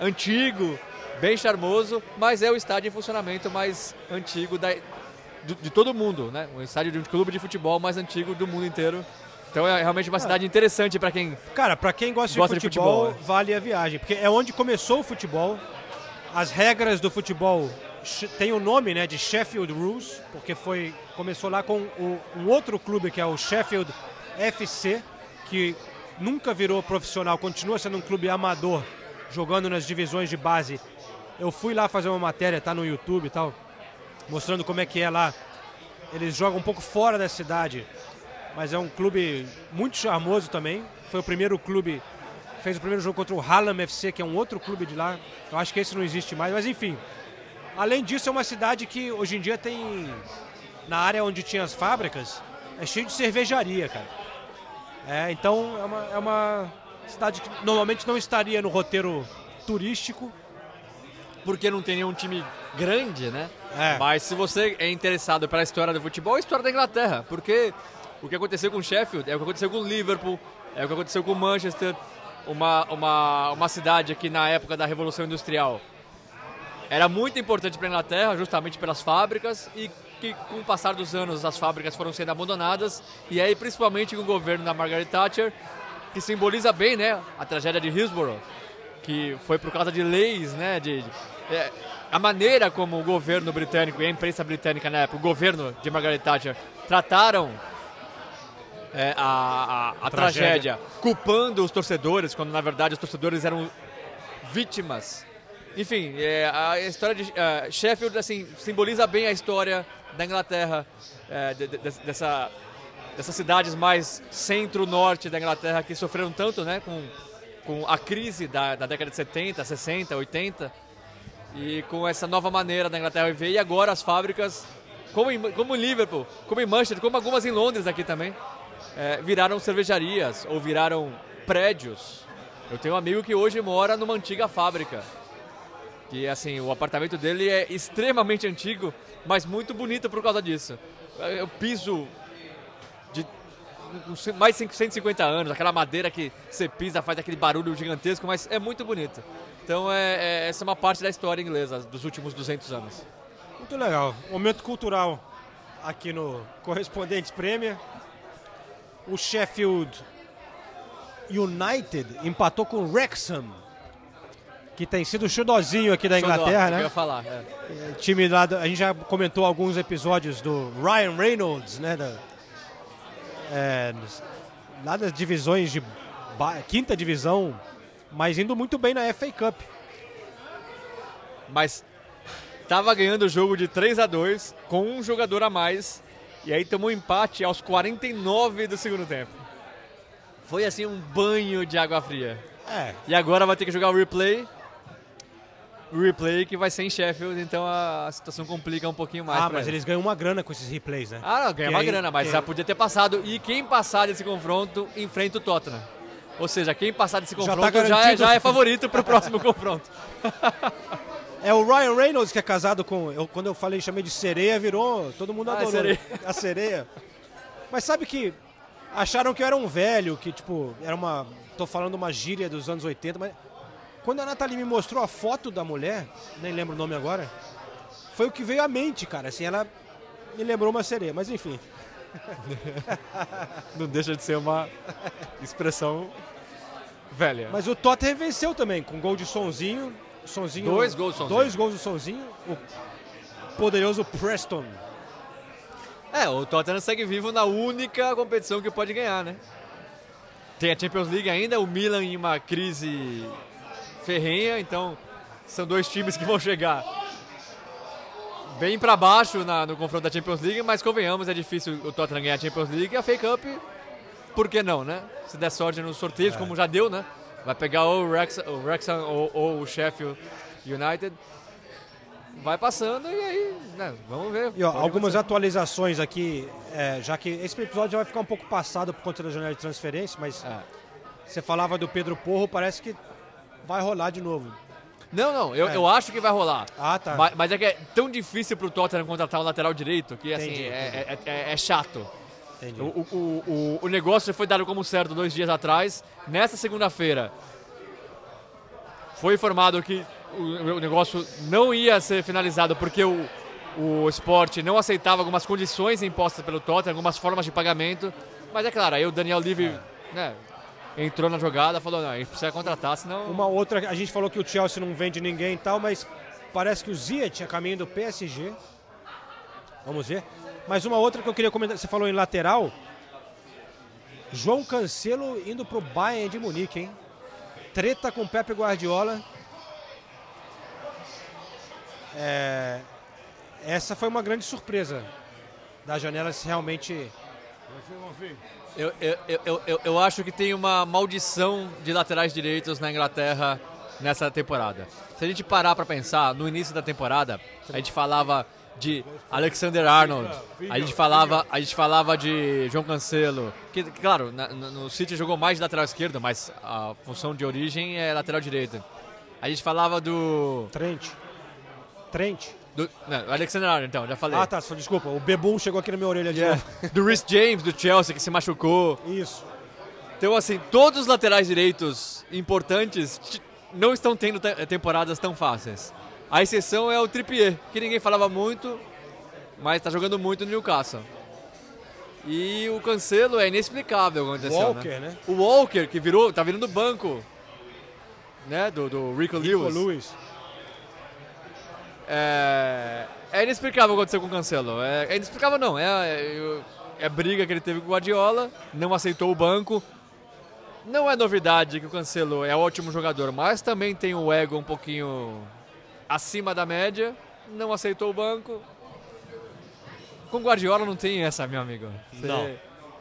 Antigo, bem charmoso, mas é o estádio em funcionamento mais antigo da, do- de todo mundo, né? Um estádio de um clube de futebol mais antigo do mundo inteiro. Então é realmente uma cidade interessante para quem Cara, pra quem gosta, Gosta de, de futebol, futebol, vale a viagem, porque é onde começou o futebol. As regras do futebol tem o nome, né, de Sheffield Rules, porque foi começou lá com o- um outro clube que é o Sheffield FC, que nunca virou profissional, continua sendo um clube amador, jogando nas divisões de base. Eu fui lá fazer uma matéria, tá no YouTube e tal, mostrando como é que é lá. Eles jogam um pouco fora da cidade, mas é um clube muito charmoso também. Foi o primeiro clube, fez o primeiro jogo contra o Hallam FC, que é um outro clube de lá. Eu acho que esse não existe mais, mas enfim. Além disso, é uma cidade que hoje em dia tem, na área onde tinha as fábricas, é cheio de cervejaria, cara. É, então é uma, é uma cidade que normalmente não estaria no roteiro turístico. porque não tem nenhum time grande, né? É. Mas se você é interessado pela história do futebol, é a história da Inglaterra, porque o que aconteceu com o Sheffield é o que aconteceu com o Liverpool, é o que aconteceu com o Manchester, uma, uma, uma cidade que na época da Revolução Industrial era muito importante para a Inglaterra, justamente pelas fábricas, e que com o passar dos anos as fábricas foram sendo abandonadas, e aí principalmente com o governo da Margaret Thatcher, que simboliza bem né, a tragédia de Hillsborough, que foi por causa de leis, né, de, de- é, a maneira como o governo britânico e a imprensa britânica na época, o governo de Margaret Thatcher, trataram é, a, a- a tragédia. culpando os torcedores, quando na verdade os torcedores eram vítimas. Enfim, é, a história de é, Sheffield assim, simboliza bem a história da Inglaterra, é, de- de- dessa, dessas cidades mais centro-norte da Inglaterra que sofreram tanto né, com, com a crise da, da década de 70, 60, 80 e com essa nova maneira da Inglaterra viver. E agora as fábricas, como em, como em Liverpool, como em Manchester, como algumas em Londres aqui também, é, viraram cervejarias ou viraram prédios. Eu tenho um amigo que hoje mora numa antiga fábrica. Que assim, o apartamento dele é extremamente antigo, mas muito bonito por causa disso. É o piso de mais de 150 anos, aquela madeira que você pisa faz aquele barulho gigantesco, mas é muito bonito. Então é, é- essa é uma parte da história inglesa dos últimos 200 anos. Muito legal. Momento cultural aqui no Correspondentes Premier. O Sheffield United empatou com o Wrexham, que tem sido o xudozinho aqui da Xodó, Inglaterra, eu né? ia falar. é. É, time lá, a gente já comentou alguns episódios do Ryan Reynolds, né? Da, é, lá das divisões de quinta divisão, mas indo muito bem na FA Cup. Mas tava ganhando o jogo de 3 a 2 com um jogador a mais e aí tomou um empate aos 49 do segundo tempo. Foi assim um banho de água fria. É, E agora vai ter que jogar o replay. O replay que vai ser em Sheffield, então a situação complica um pouquinho mais. ah, mas eles ganham uma grana com esses replays, né? Ah, não, ganha Que uma aí- grana, mas que- já podia ter passado. E quem passar desse confronto enfrenta o Tottenham. Ou seja, quem passar desse Já tá confronto já, é, já é favorito para o próximo confronto. É o Ryan Reynolds que é casado com. Eu, quando eu falei, chamei de sereia, virou. Todo mundo Ah, adorou. sereia. A sereia. Mas sabe que acharam que eu era um velho, que tipo, era uma. Tô falando uma gíria dos anos 80, mas. Quando a Nathalie me mostrou a foto da mulher, nem lembro o nome agora, foi o que veio à mente, cara. Assim, ela me lembrou uma sereia, mas enfim. Não deixa de ser uma expressão velha. Mas o Tottenham venceu também, com gol de sonzinho. sonzinho Dois gols do Sonzinho. Dois gols do sonzinho. O poderoso Preston. É, o Tottenham segue vivo na única competição que pode ganhar, né? Tem a Champions League ainda, o Milan em uma crise ferrenha, então são dois times que vão chegar bem pra baixo na- no confronto da Champions League, mas convenhamos, é difícil o Tottenham ganhar a Champions League e a FA Cup, por que não, né? Se der sorte nos sorteios, como já deu, né? Vai pegar ou o Wrexham, o Wrexham ou, ou o Sheffield United. vai passando e aí, né, vamos ver. E ó, algumas acontecer. atualizações aqui, é, já que esse episódio já vai ficar um pouco passado por conta da janela de transferência, mas É. você falava do Pedro Porro, parece que vai rolar de novo. Não, não, eu, É. eu acho que vai rolar. Ah, tá. Mas, mas é que é tão difícil pro Tottenham contratar um lateral direito que assim, Entendi, é, é- é- é chato. Entendi. O, o, o, o negócio foi dado como certo dois dias atrás. Nessa segunda-feira foi informado que o, o negócio não ia ser finalizado porque o, o esporte não aceitava algumas condições impostas pelo Tottenham, algumas formas de pagamento. Mas é claro, aí o Daniel Levy né, entrou na jogada falou, não, a gente precisa contratar, senão... Uma outra, a gente falou que o Chelsea não vende ninguém e tal, mas parece que o Ziyech é caminho do PSG. Vamos ver. Mas uma outra que eu queria comentar, você falou em lateral. João Cancelo indo pro Bayern de Munique, hein? Treta com Pepe Guardiola. É, essa foi uma grande surpresa da janela se realmente Eu, eu, eu, eu, eu- eu acho que tem uma maldição de laterais direitos na Inglaterra nessa temporada. Se a gente parar para pensar, no início da temporada, a gente falava de Alexander Arnold, a gente falava, a gente falava de João Cancelo, que, claro, na- no, City jogou mais de lateral esquerdo, mas a função de origem é lateral direito. A gente falava do, Trent. Trent. Do não, Alexander Arnold, então, já falei. Ah, tá, só desculpa. O Bebum chegou aqui na minha orelha de novo. Do Rhys James, do Chelsea, que se machucou. Isso. Então, assim, todos os laterais direitos importantes não estão tendo te- temporadas tão fáceis. A exceção é o Trippier, que ninguém falava muito, mas está jogando muito no Newcastle. E o Cancelo é inexplicável o que aconteceu, Walker, né? né? O Walker, que virou, tá virando banco, né, do, do Rico, Rico Lewis. Lewis. É, é inexplicável o que aconteceu com o Cancelo. É, é inexplicável não, é, é, é briga que ele teve com o Guardiola, não aceitou o banco. Não é novidade que o Cancelo é ótimo jogador, mas também tem o ego um pouquinho acima da média, não aceitou o banco. Com o Guardiola não tem essa, meu amigo. Você- Não.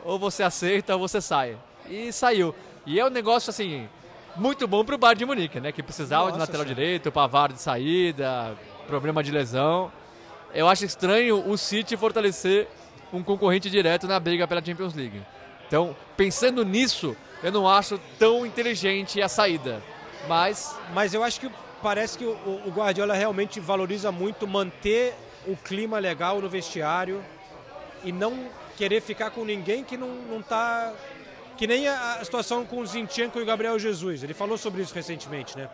Ou você aceita ou você sai. E saiu. E é um negócio assim, muito bom pro Bayern de Munique, né? Que precisava de Nossa lateral Senhora. direito, Pavard de saída, problema de lesão. Eu acho estranho o City fortalecer um concorrente direto na briga pela Champions League. Então, pensando nisso, eu não acho tão inteligente a saída. Mas Mas eu acho que parece que o, Guardiola realmente valoriza muito manter o clima legal no vestiário e não querer ficar com ninguém que não, não tá. Que nem a, a situação com o Zinchenko e o Gabriel Jesus. Ele falou sobre isso recentemente, né?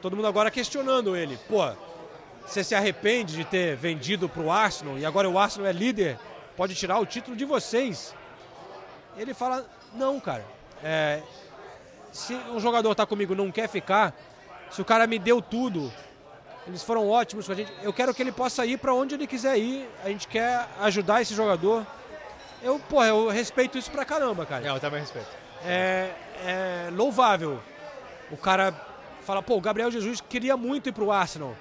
Todo mundo agora questionando ele. Pô, você se arrepende de ter vendido pro Arsenal e agora o Arsenal é líder? Pode tirar o título de vocês. Ele fala: não, cara. É, se um jogador tá comigo e não quer ficar, se o cara me deu tudo, eles foram ótimos com a gente, eu quero que ele possa ir para onde ele quiser ir. A gente quer ajudar esse jogador. Eu, porra, eu respeito isso pra caramba, cara. eu também respeito. É, é louvável. O cara fala, pô, o Gabriel Jesus queria muito ir pro Arsenal.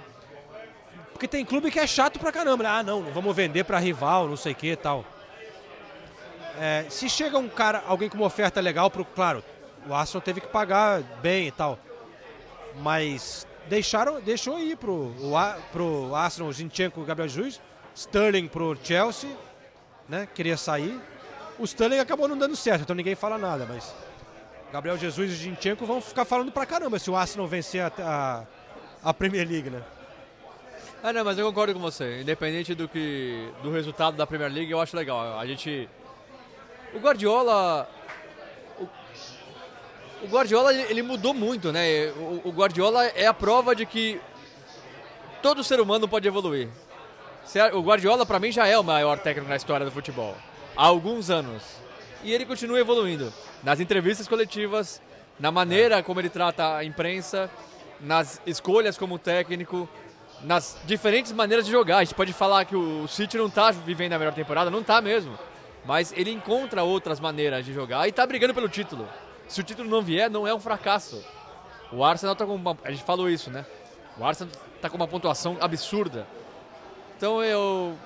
Porque tem clube que é chato pra caramba. né? Ah, não, vamos vender pra rival, não sei o que e tal. É, se chega um cara, alguém com uma oferta legal pro. Claro, o Arsenal teve que pagar bem e tal. Mas deixaram, deixou ir pro, o, pro Arsenal, o Zinchenko o Gabriel Jesus. Sterling pro Chelsea, né? Queria sair. O Sterling acabou não dando certo, então ninguém fala nada, mas. Gabriel Jesus e Zinchenko vão ficar falando pra caramba se o Arsenal vencer a, a, a Premier League, né? Ah, não, mas eu concordo com você. Independente do que do resultado da Premier League, eu acho legal. A gente o Guardiola o, o Guardiola ele mudou muito, né? O, o Guardiola é a prova de que todo ser humano pode evoluir. O Guardiola para mim já é o maior técnico na história do futebol há alguns anos. E ele continua evoluindo nas entrevistas coletivas, na maneira como ele trata a imprensa, nas escolhas como técnico, nas diferentes maneiras de jogar. A gente pode falar que o City não está vivendo a melhor temporada, não está mesmo. Mas ele encontra outras maneiras de jogar e está brigando pelo título. Se o título não vier, não é um fracasso. O Arsenal está com uma, a gente falou isso, né? O Arsenal está com uma pontuação absurda. Então eu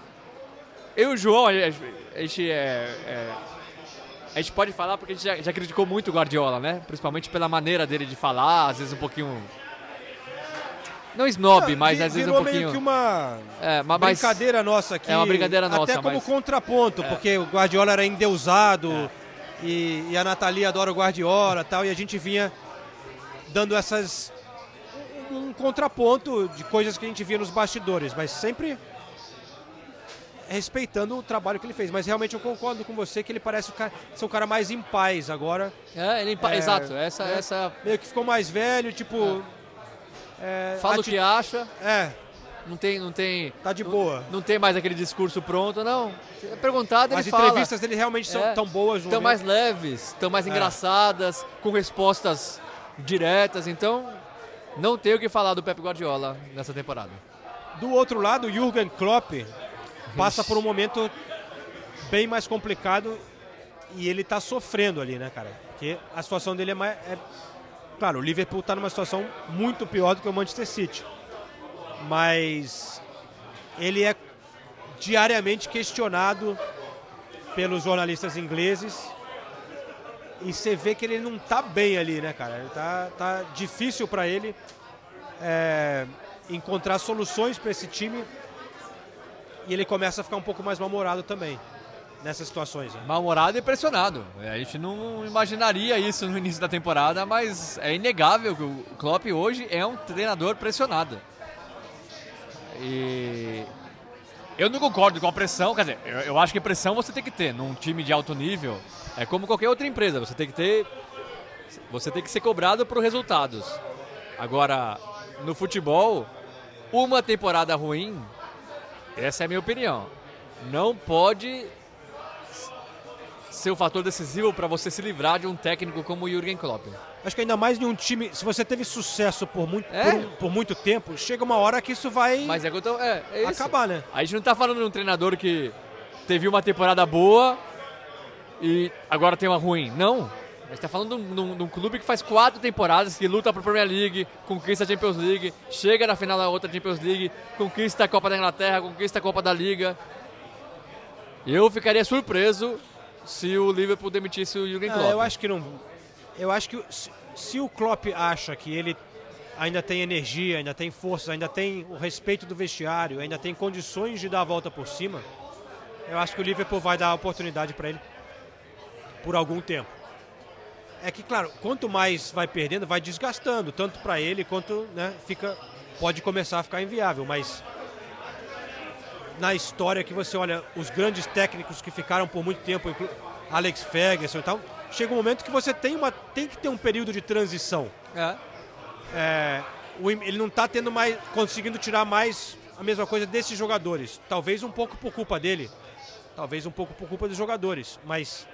eu e o João, a gente, é, é- a gente pode falar porque a gente já, já criticou muito o Guardiola, né? Principalmente pela maneira dele de falar, às vezes um pouquinho Não snob, Ah, mas às vezes um virou pouquinho. meio que uma É, ma- mas, brincadeira nossa aqui. É uma brincadeira Até nossa, como mas- contraponto, porque o Guardiola era endeusado e, e a Nathalie adora o Guardiola e tal, e a gente vinha dando essas. um, um contraponto de coisas que a gente via nos bastidores, mas sempre respeitando o trabalho que ele fez. Mas realmente eu concordo com você que ele parece o cara, ser um cara mais em paz agora. É, ele empa- É, Exato, essa, é. essa Meio que ficou mais velho, tipo. é, fala o ati- que acha, É, não tem, não tem, tá de boa. não tem mais aquele discurso pronto, não. É perguntado, ele As fala. entrevistas dele realmente são É. tão boas Estão momento. mais leves, estão mais É. engraçadas, com respostas diretas, então não tem o que falar do Pep Guardiola nessa temporada. Do outro lado, o Jürgen Klopp passa por um momento bem mais complicado e ele tá sofrendo ali, né, cara? Porque a situação dele é mais. é- Claro, o Liverpool tá numa situação muito pior do que o Manchester City. Mas ele é diariamente questionado pelos jornalistas ingleses. E você vê que ele não tá bem ali, né, cara? Ele Tá, tá difícil para ele é, encontrar soluções para esse time. E ele começa a ficar um pouco mais mal-humorado também nessas situações. né? Mal-humorado e pressionado. É, A gente não imaginaria isso no início da temporada, mas é inegável que o Klopp hoje é um treinador pressionado. E eu não concordo com a pressão, quer dizer, eu, eu acho que pressão você tem que ter num time de alto nível. É como qualquer outra empresa, você tem que ter você tem que ser cobrado por resultados. Agora, no futebol, uma temporada ruim, essa é a minha opinião, não pode ser o fator decisivo para você se livrar de um técnico como o Jürgen Klopp. Acho que ainda mais de um time. Se você teve sucesso por muito, É. por, por muito tempo, chega uma hora que isso vai Mas é, tô- é, é acabar, né? A gente não tá falando de um treinador que teve uma temporada boa e agora tem uma ruim. Não. A gente tá falando de um, de um- clube que faz quatro temporadas, que luta pro Premier League, conquista a Champions League, chega na final da outra Champions League, conquista a Copa da Inglaterra, conquista a Copa da Liga. Eu ficaria surpreso se o Liverpool demitisse o Jürgen Ah, Klopp. eu acho que não. Eu acho que se, se o Klopp acha que ele ainda tem energia, ainda tem forças, ainda tem o respeito do vestiário, ainda tem condições de dar a volta por cima, eu acho que o Liverpool vai dar a oportunidade para ele por algum tempo. É que, claro, quanto mais vai perdendo, vai desgastando, tanto para ele quanto né, fica, pode começar a ficar inviável. Mas na história que você olha os grandes técnicos que ficaram por muito tempo, Alex Ferguson e tal, chega um momento que você tem, uma, tem que ter um período de transição. É. É, ele não está tendo mais, conseguindo tirar mais a mesma coisa desses jogadores. Talvez um pouco por culpa dele, talvez um pouco por culpa dos jogadores, mas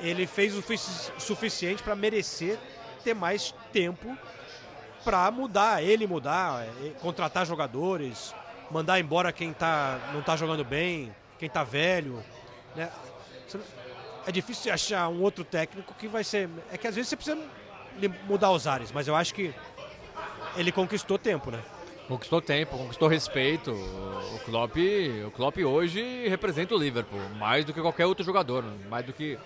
ele fez o sufici- suficiente para merecer ter mais tempo para mudar, ele mudar, é, contratar jogadores, mandar embora quem tá, não está jogando bem, quem está velho. Né? É difícil achar um outro técnico que vai ser. É que às vezes você precisa mudar os ares, mas eu acho que ele conquistou tempo, né? Conquistou tempo, conquistou respeito. O Klopp, o Klopp hoje representa o Liverpool, mais do que qualquer outro jogador, mais do que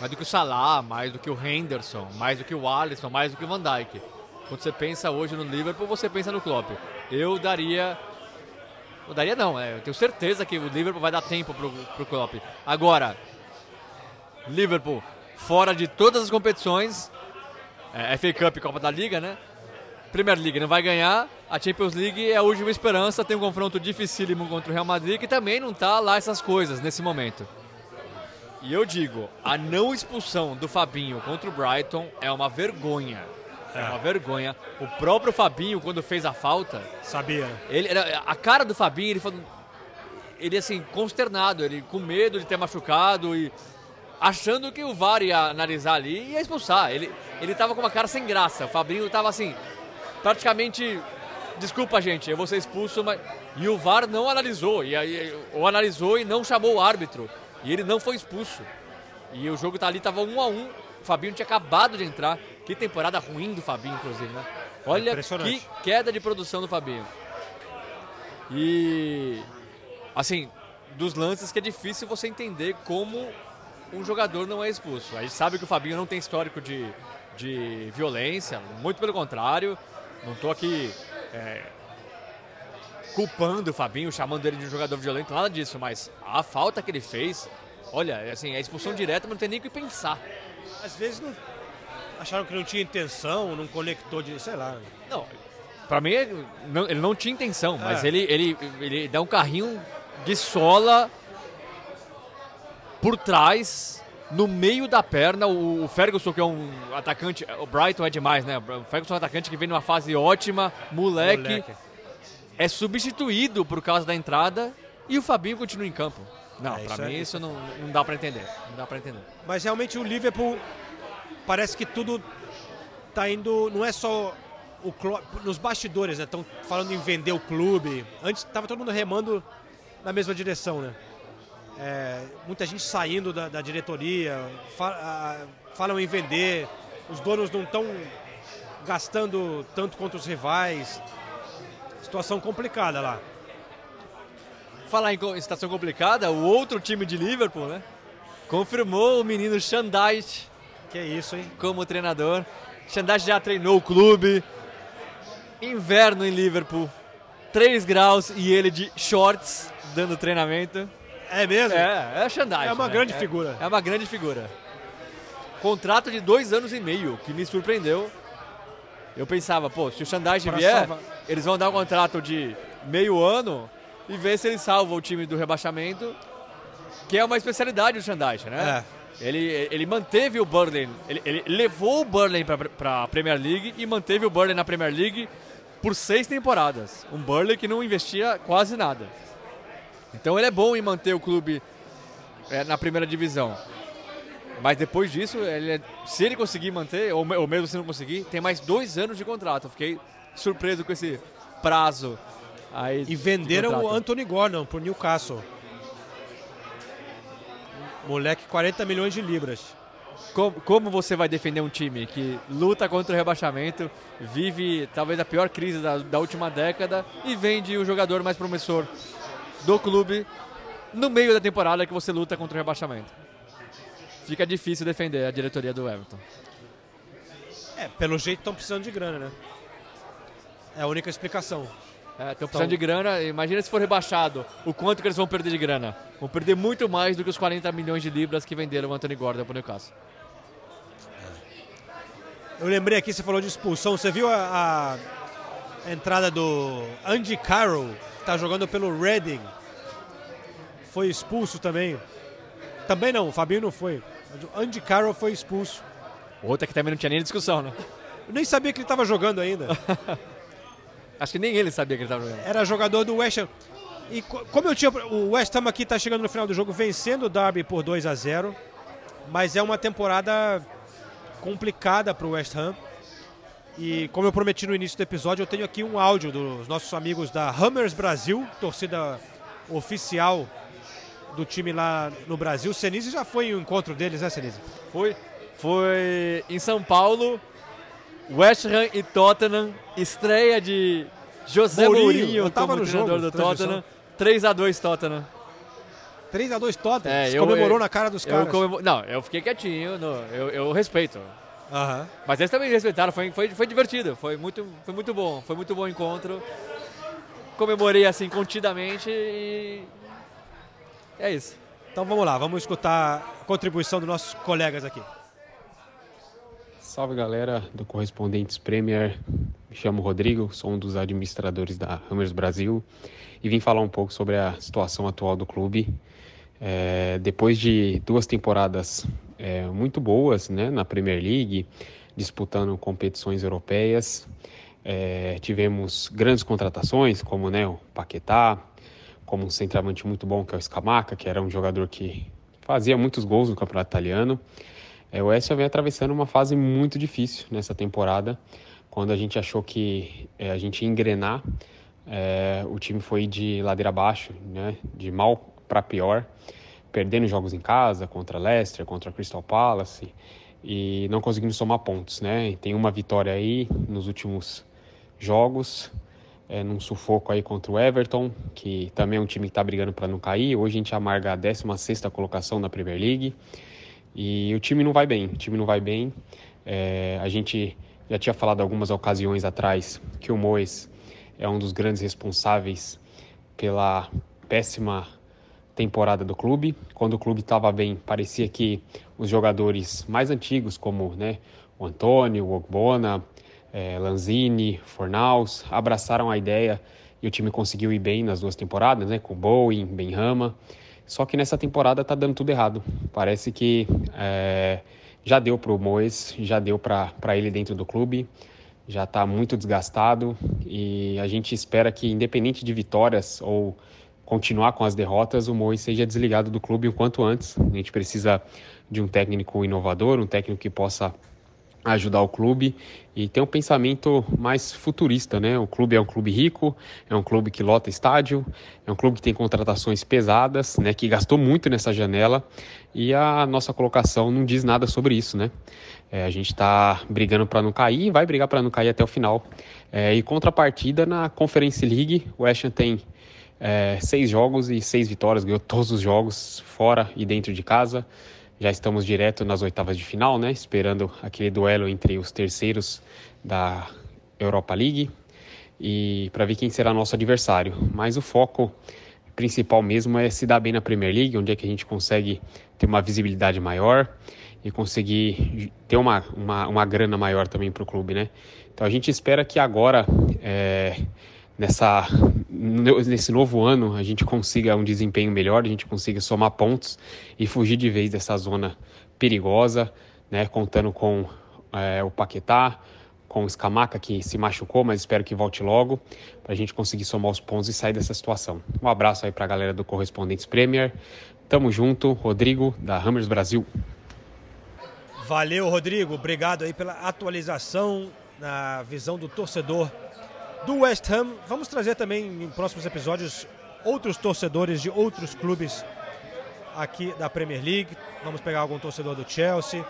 mais do que o Salah, mais do que o Henderson, mais do que o Alisson, mais do que o Van Dijk. Quando você pensa hoje no Liverpool, você pensa no Klopp. Eu daria eu daria não, é, eu tenho certeza que o Liverpool vai dar tempo pro, pro Klopp. Agora, Liverpool fora de todas as competições, é, FA Cup e Copa da Liga, né? Premier League não vai ganhar, a Champions League é a última esperança, tem um confronto dificílimo contra o Real Madrid que também não tá lá essas coisas nesse momento. E eu digo, a não expulsão do Fabinho contra o Brighton é uma vergonha. É uma vergonha. O próprio Fabinho, quando fez a falta, Sabia. ele, era- a cara do Fabinho, ele falou. Ele assim, consternado, ele com medo de ter machucado e achando que o VAR ia analisar ali e ia expulsar. Ele, ele tava com uma cara sem graça. O Fabinho tava assim, praticamente. Desculpa, gente, eu vou ser expulso, mas. E o VAR não analisou. E aí, ou analisou e não chamou o árbitro. E ele não foi expulso. E o jogo tá ali, tava um a um. O Fabinho tinha acabado de entrar. Que temporada ruim do Fabinho, inclusive, né? Olha que queda de produção do Fabinho. E assim, dos lances que é difícil você entender como um jogador não é expulso. A gente sabe que o Fabinho não tem histórico de, de violência, muito pelo contrário. Não estou aqui é, culpando o Fabinho, chamando ele de um jogador violento, nada disso, mas a falta que ele fez, olha, assim, a expulsão direta não tem nem o que pensar. Às vezes não acharam que não tinha intenção, não conectou de, sei lá. Não, pra mim ele não, ele não tinha intenção, mas É. ele, ele, ele dá um carrinho de sola por trás, no meio da perna. O, o Ferguson, que é um atacante, o Brighton é demais, né? O Ferguson é um atacante que vem numa fase ótima, moleque, Moleque. é substituído por causa da entrada e o Fabinho continua em campo. Não, É, pra isso é- mim isso não, não dá pra entender. Não dá pra entender. Mas realmente o Liverpool parece que tudo tá indo, não é só o nos bastidores, né? Estão falando em vender o clube. Antes tava todo mundo remando na mesma direção, né? É, muita gente saindo da, da diretoria, fa- ah, falam em vender. Os donos não estão gastando tanto quanto os rivais. Situação complicada lá. Falar em situação complicada, o outro time de Liverpool, né? Confirmou o menino Shandait Que isso, hein? como treinador. Shandait já treinou o clube. Inverno em Liverpool. 3 graus e ele de shorts dando treinamento. É mesmo? É, é Shandait. É uma né? grande É- figura. É uma grande figura. Contrato de dois anos e meio, que me surpreendeu. Eu pensava, pô, se o Shandait Pra vier, eles vão dar um contrato de meio ano e ver se ele salva o time do rebaixamento, que é uma especialidade do Shandait, né? Ele, ele manteve o Burnley, ele, ele levou o Burnley para a Premier League e manteve o Burnley na Premier League por seis temporadas. Um Burnley que não investia quase nada. Então ele é bom em manter o clube é, na primeira divisão. Mas depois disso, ele é- se ele conseguir manter, ou, ou mesmo se não conseguir, tem mais dois anos de contrato. Eu fiquei surpreso com esse prazo. Aí E de venderam o. Anthony Gordon pro Newcastle. Moleque, 40 milhões de libras. Como, como você vai defender um time que luta contra o rebaixamento, vive talvez a pior crise da, da última década e vende o jogador mais promissor do clube no meio da temporada que você luta contra o rebaixamento? Fica difícil defender a diretoria do Everton. É, pelo jeito estão precisando de grana, né? É a única explicação. Estão precisando de grana. Imagina se for rebaixado, o quanto que eles vão perder de grana. Vão perder muito mais do que os 40 milhões de libras que venderam o Anthony Gordon para o Newcastle. Eu lembrei aqui, você falou de expulsão. Você viu a, a entrada do Andy Carroll, que tá jogando pelo Reading. Foi expulso também. Também não, o Fabinho não foi. O Andy Carroll foi expulso. Outra que também não tinha nem discussão, né? Eu nem sabia que ele estava jogando ainda. Acho que nem ele sabia que ele estava jogando. Era jogador do West Ham. E co- como eu tinha. O West Ham aqui está chegando no final do jogo vencendo o Derby por 2 a 0 Mas é uma temporada complicada para o West Ham. E como eu prometi no início do episódio, eu tenho aqui um áudio dos nossos amigos da Hammers Brasil, torcida oficial do time lá no Brasil. Senise já foi em um encontro deles, né, Senise? Foi, foi em São Paulo, West Ham e Tottenham, estreia de José Mourinho, Mourinho, como no treinador jogo, do. Tottenham. 3x2 Tottenham. 3 a 2 Tottenham. É, Você eu- comemorou eu- na cara dos caras. Não, eu fiquei quietinho, no- eu, eu respeito. Mas eles também respeitaram, foi, foi, foi divertido, foi muito, foi muito bom, foi muito bom o encontro. Comemorei assim contidamente e é isso. Então vamos lá, vamos escutar a contribuição dos nossos colegas aqui. Salve galera do Correspondentes Premier, me chamo Rodrigo, sou um dos administradores da Hammers Brasil e vim falar um pouco sobre a situação atual do clube. É, depois de duas temporadas é, muito boas né, na Premier League, disputando competições europeias, é, tivemos grandes contratações como né, o Paquetá, como um centroavante muito bom que é o Scamacca, que era um jogador que fazia muitos gols no campeonato italiano. É, o Ham vem atravessando uma fase muito difícil nessa temporada. Quando a gente achou que é, a gente ia engrenar, é, o time foi de ladeira abaixo, né, de mal para pior, perdendo jogos em casa contra Leicester, contra Crystal Palace e não conseguindo somar pontos. Né? Tem uma vitória aí nos últimos jogos, é, num sufoco aí contra o Everton, que também é um time que está brigando para não cair. Hoje a gente amarga a 16ª colocação na Premier League. E o time não vai bem, o time não vai bem. É, a gente já tinha falado algumas ocasiões atrás que o Mois é um dos grandes responsáveis pela péssima temporada do clube. Quando o clube estava bem, parecia que os jogadores mais antigos, como né, o Antônio, o Ogbona, eh, Lanzini, Fornaus, abraçaram a ideia e o time conseguiu ir bem nas duas temporadas, né, com Bowen, Benrama. Só que nessa temporada tá dando tudo errado. Parece que eh, já deu para o Moes, já deu para ele dentro do clube, já está muito desgastado e a gente espera que, independente de vitórias ou continuar com as derrotas, o Mois seja desligado do clube o quanto antes. A gente precisa de um técnico inovador, um técnico que possa ajudar o clube e ter um pensamento mais futurista, né? O clube é um clube rico, é um clube que lota estádio, é um clube que tem contratações pesadas, né? Que gastou muito nessa janela e a nossa colocação não diz nada sobre isso, né? É, a gente está brigando para não cair e vai brigar para não cair até o final. É, e contrapartida na Conference League, o Ham tem é, seis jogos e seis vitórias, ganhou todos os jogos fora e dentro de casa. Já estamos direto nas oitavas de final, né? Esperando aquele duelo entre os terceiros da Europa League e para ver quem será nosso adversário. Mas o foco principal mesmo é se dar bem na Premier League, onde é que a gente consegue ter uma visibilidade maior e conseguir ter uma, uma, uma grana maior também para o clube, né? Então a gente espera que agora é, nessa, nesse novo ano a gente consiga um desempenho melhor, a gente consiga somar pontos e fugir de vez dessa zona perigosa, né? Contando com é, o Paquetá, com o Escamaca que se machucou, mas espero que volte logo para a gente conseguir somar os pontos e sair dessa situação. Um abraço aí para a galera do Correspondentes Premier. Tamo junto, Rodrigo da Hammers Brasil. Valeu, Rodrigo. Obrigado aí pela atualização na visão do torcedor do West Ham. Vamos trazer também em próximos episódios outros torcedores de outros clubes aqui da Premier League. Vamos pegar algum torcedor do Chelsea.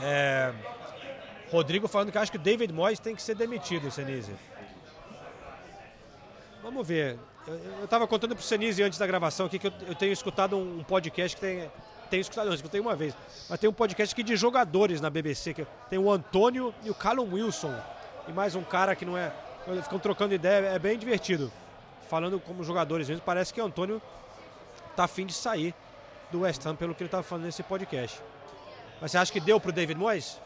É... Rodrigo falando que acha que o David Moyes tem que ser demitido, Senise. Vamos ver. Eu estava contando para o Senise antes da gravação aqui que eu, eu tenho escutado um, um podcast que tem. Tenho escutado, não, escutei uma vez. Mas tem um podcast aqui de jogadores na BBC. Que tem o Antônio e o Callum Wilson. E mais um cara que não é ficam trocando ideia, é bem divertido. Falando como jogadores mesmo, parece que o Antônio tá afim de sair do West Ham pelo que ele estava falando nesse podcast. Mas você acha que deu pro David Moyes?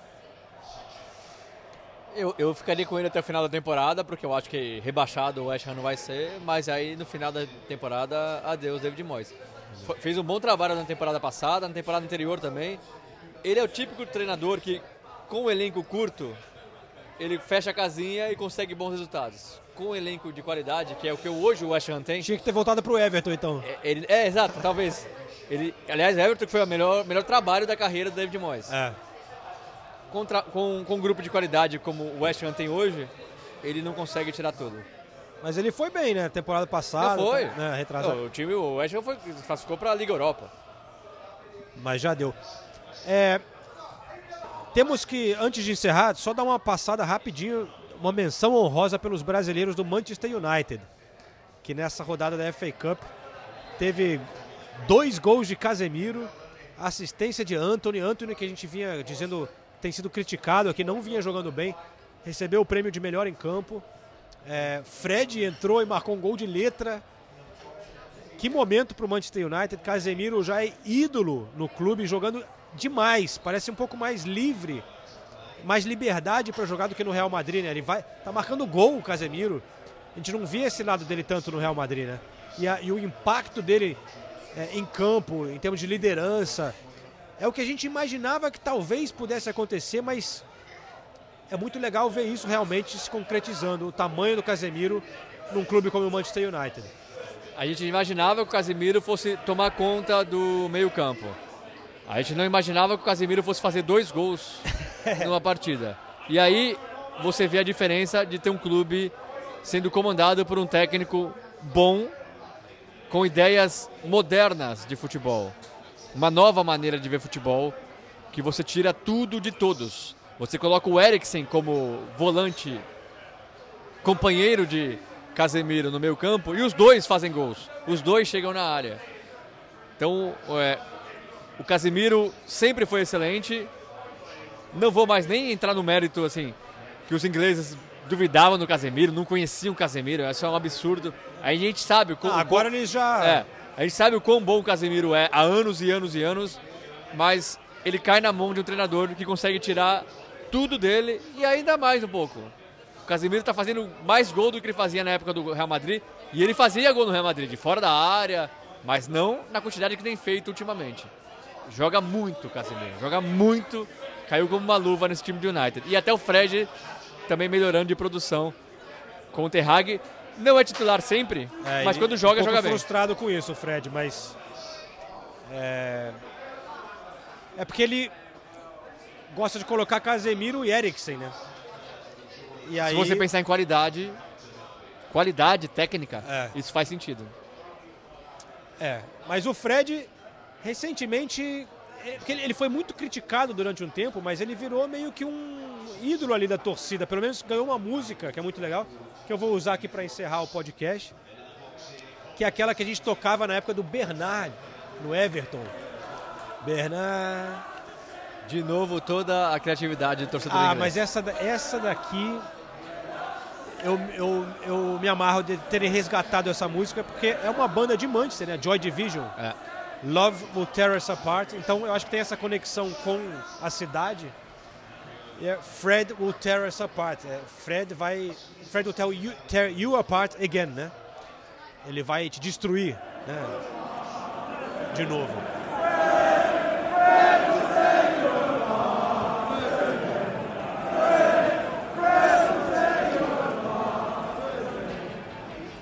Eu, eu ficaria com ele até o final da temporada, porque eu acho que rebaixado o West Ham não vai ser, mas aí no final da temporada, adeus David Moyes. Fez um bom trabalho na temporada passada, na temporada anterior também. Ele é o típico treinador que, com um elenco curto, ele fecha a casinha e consegue bons resultados. Com um elenco de qualidade, que é o que hoje o West Ham tem. Tinha que ter voltado pro Everton, então. É, ele, é exato, talvez. Ele, aliás, Everton foi o melhor, melhor trabalho da carreira do David Moyes. É. Contra, com, com um grupo de qualidade como o West Ham tem hoje, ele não consegue tirar tudo. Mas ele foi bem, né? Temporada passada. Não foi. Né? Retrasado. Não, o time, o West Ham foi, classificou para a Liga Europa. Mas já deu. É, temos que, antes de encerrar, só dar uma passada rapidinho, uma menção honrosa pelos brasileiros do Manchester United, que nessa rodada da FA Cup teve dois gols de Casemiro, assistência de Anthony, Anthony que a gente vinha dizendo tem sido criticado aqui, não vinha jogando bem, recebeu o prêmio de melhor em campo. É, Fred entrou e marcou um gol de letra. Que momento para o Manchester United. Casemiro já é ídolo no clube, jogando demais. Parece um pouco mais livre, mais liberdade para jogar do que no Real Madrid, né? Ele vai, tá marcando gol o Casemiro. A gente não via esse lado dele tanto no Real Madrid, né? E, a, e o impacto dele é, em campo, em termos de liderança, é o que a gente imaginava que talvez pudesse acontecer, mas é muito legal ver isso realmente se concretizando, o tamanho do Casemiro num clube como o Manchester United. A gente imaginava que o Casemiro fosse tomar conta do meio-campo. A gente não imaginava que o Casemiro fosse fazer dois gols numa partida. E aí você vê a diferença de ter um clube sendo comandado por um técnico bom, com ideias modernas de futebol. Uma nova maneira de ver futebol, que você tira tudo de todos. Você coloca o Eriksen como volante, companheiro de Casemiro no meio campo, e os dois fazem gols. Os dois chegam na área. Então, é, o Casemiro sempre foi excelente. Não vou mais nem entrar no mérito assim que os ingleses duvidavam do Casemiro, não conheciam o Casemiro, isso é um absurdo. Aí a gente sabe o quão Ah, agora bom- eles já. É, a gente sabe o quão bom o Casemiro é há anos e anos e anos, mas ele cai na mão de um treinador que consegue tirar tudo dele e ainda mais um pouco. O Casemiro tá fazendo mais gol do que ele fazia na época do Real Madrid, e ele fazia gol no Real Madrid, de fora da área, mas não na quantidade que tem feito ultimamente. Joga muito Casemiro, joga muito, caiu como uma luva nesse time do United. E até o Fred também melhorando de produção com o Ter Hag. Não é titular sempre, É, mas quando joga, um joga bem. frustrado com isso, o Fred, mas. É. É porque ele gosta de colocar Casemiro e Eriksen, né? E aí. Se você pensar em qualidade, qualidade técnica, É. isso faz sentido. É, mas o Fred, recentemente, é, ele foi muito criticado durante um tempo, mas ele virou meio que um ídolo ali da torcida. Pelo menos ganhou uma música, que é muito legal, que eu vou usar aqui para encerrar o podcast, que é aquela que a gente tocava na época do Bernard, no Everton. Bernard... De novo, toda a criatividade do torcedor Ah, inglês. mas essa, essa daqui eu, eu, eu me amarro de terem resgatado essa música porque é uma banda de Manchester, né? Joy Division. É. Love Will Tear Us Apart. Então eu acho que tem essa conexão com a cidade. É Fred Will Tear Us Apart. É, Fred vai. Fred will tear you, tear you apart again, né? Ele vai te destruir, né? De novo.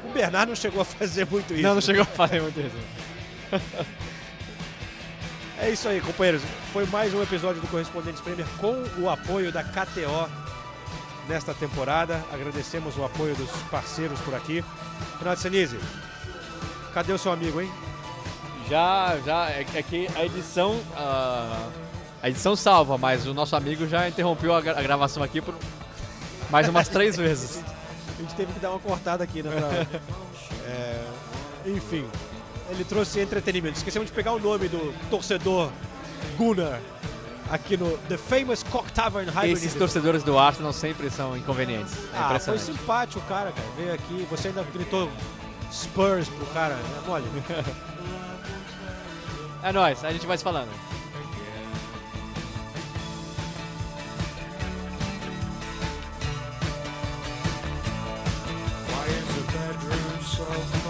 O Bernardo não chegou a fazer muito isso. Não, não chegou a fazer muito isso. É isso aí, companheiros. Foi mais um episódio do Correspondentes Premier com o apoio da KTO nesta temporada. Agradecemos o apoio dos parceiros por aqui. Renato Senise, cadê o seu amigo, hein? Já, já, é, é que a edição, ah, a edição salva, mas o nosso amigo já interrompeu a, gra- a gravação aqui por mais umas três vezes. A gente teve que dar uma cortada aqui, né? pra- É, enfim, ele trouxe entretenimento. Esquecemos de pegar o nome do torcedor Gunnar aqui no The Famous Cock Tavern Hybrid. Esses torcedores do Arsenal sempre são inconvenientes. É ah, foi simpático o cara, cara. Veio aqui, você ainda gritou Spurs pro cara. É mole. é nóis, a gente vai se falando. Why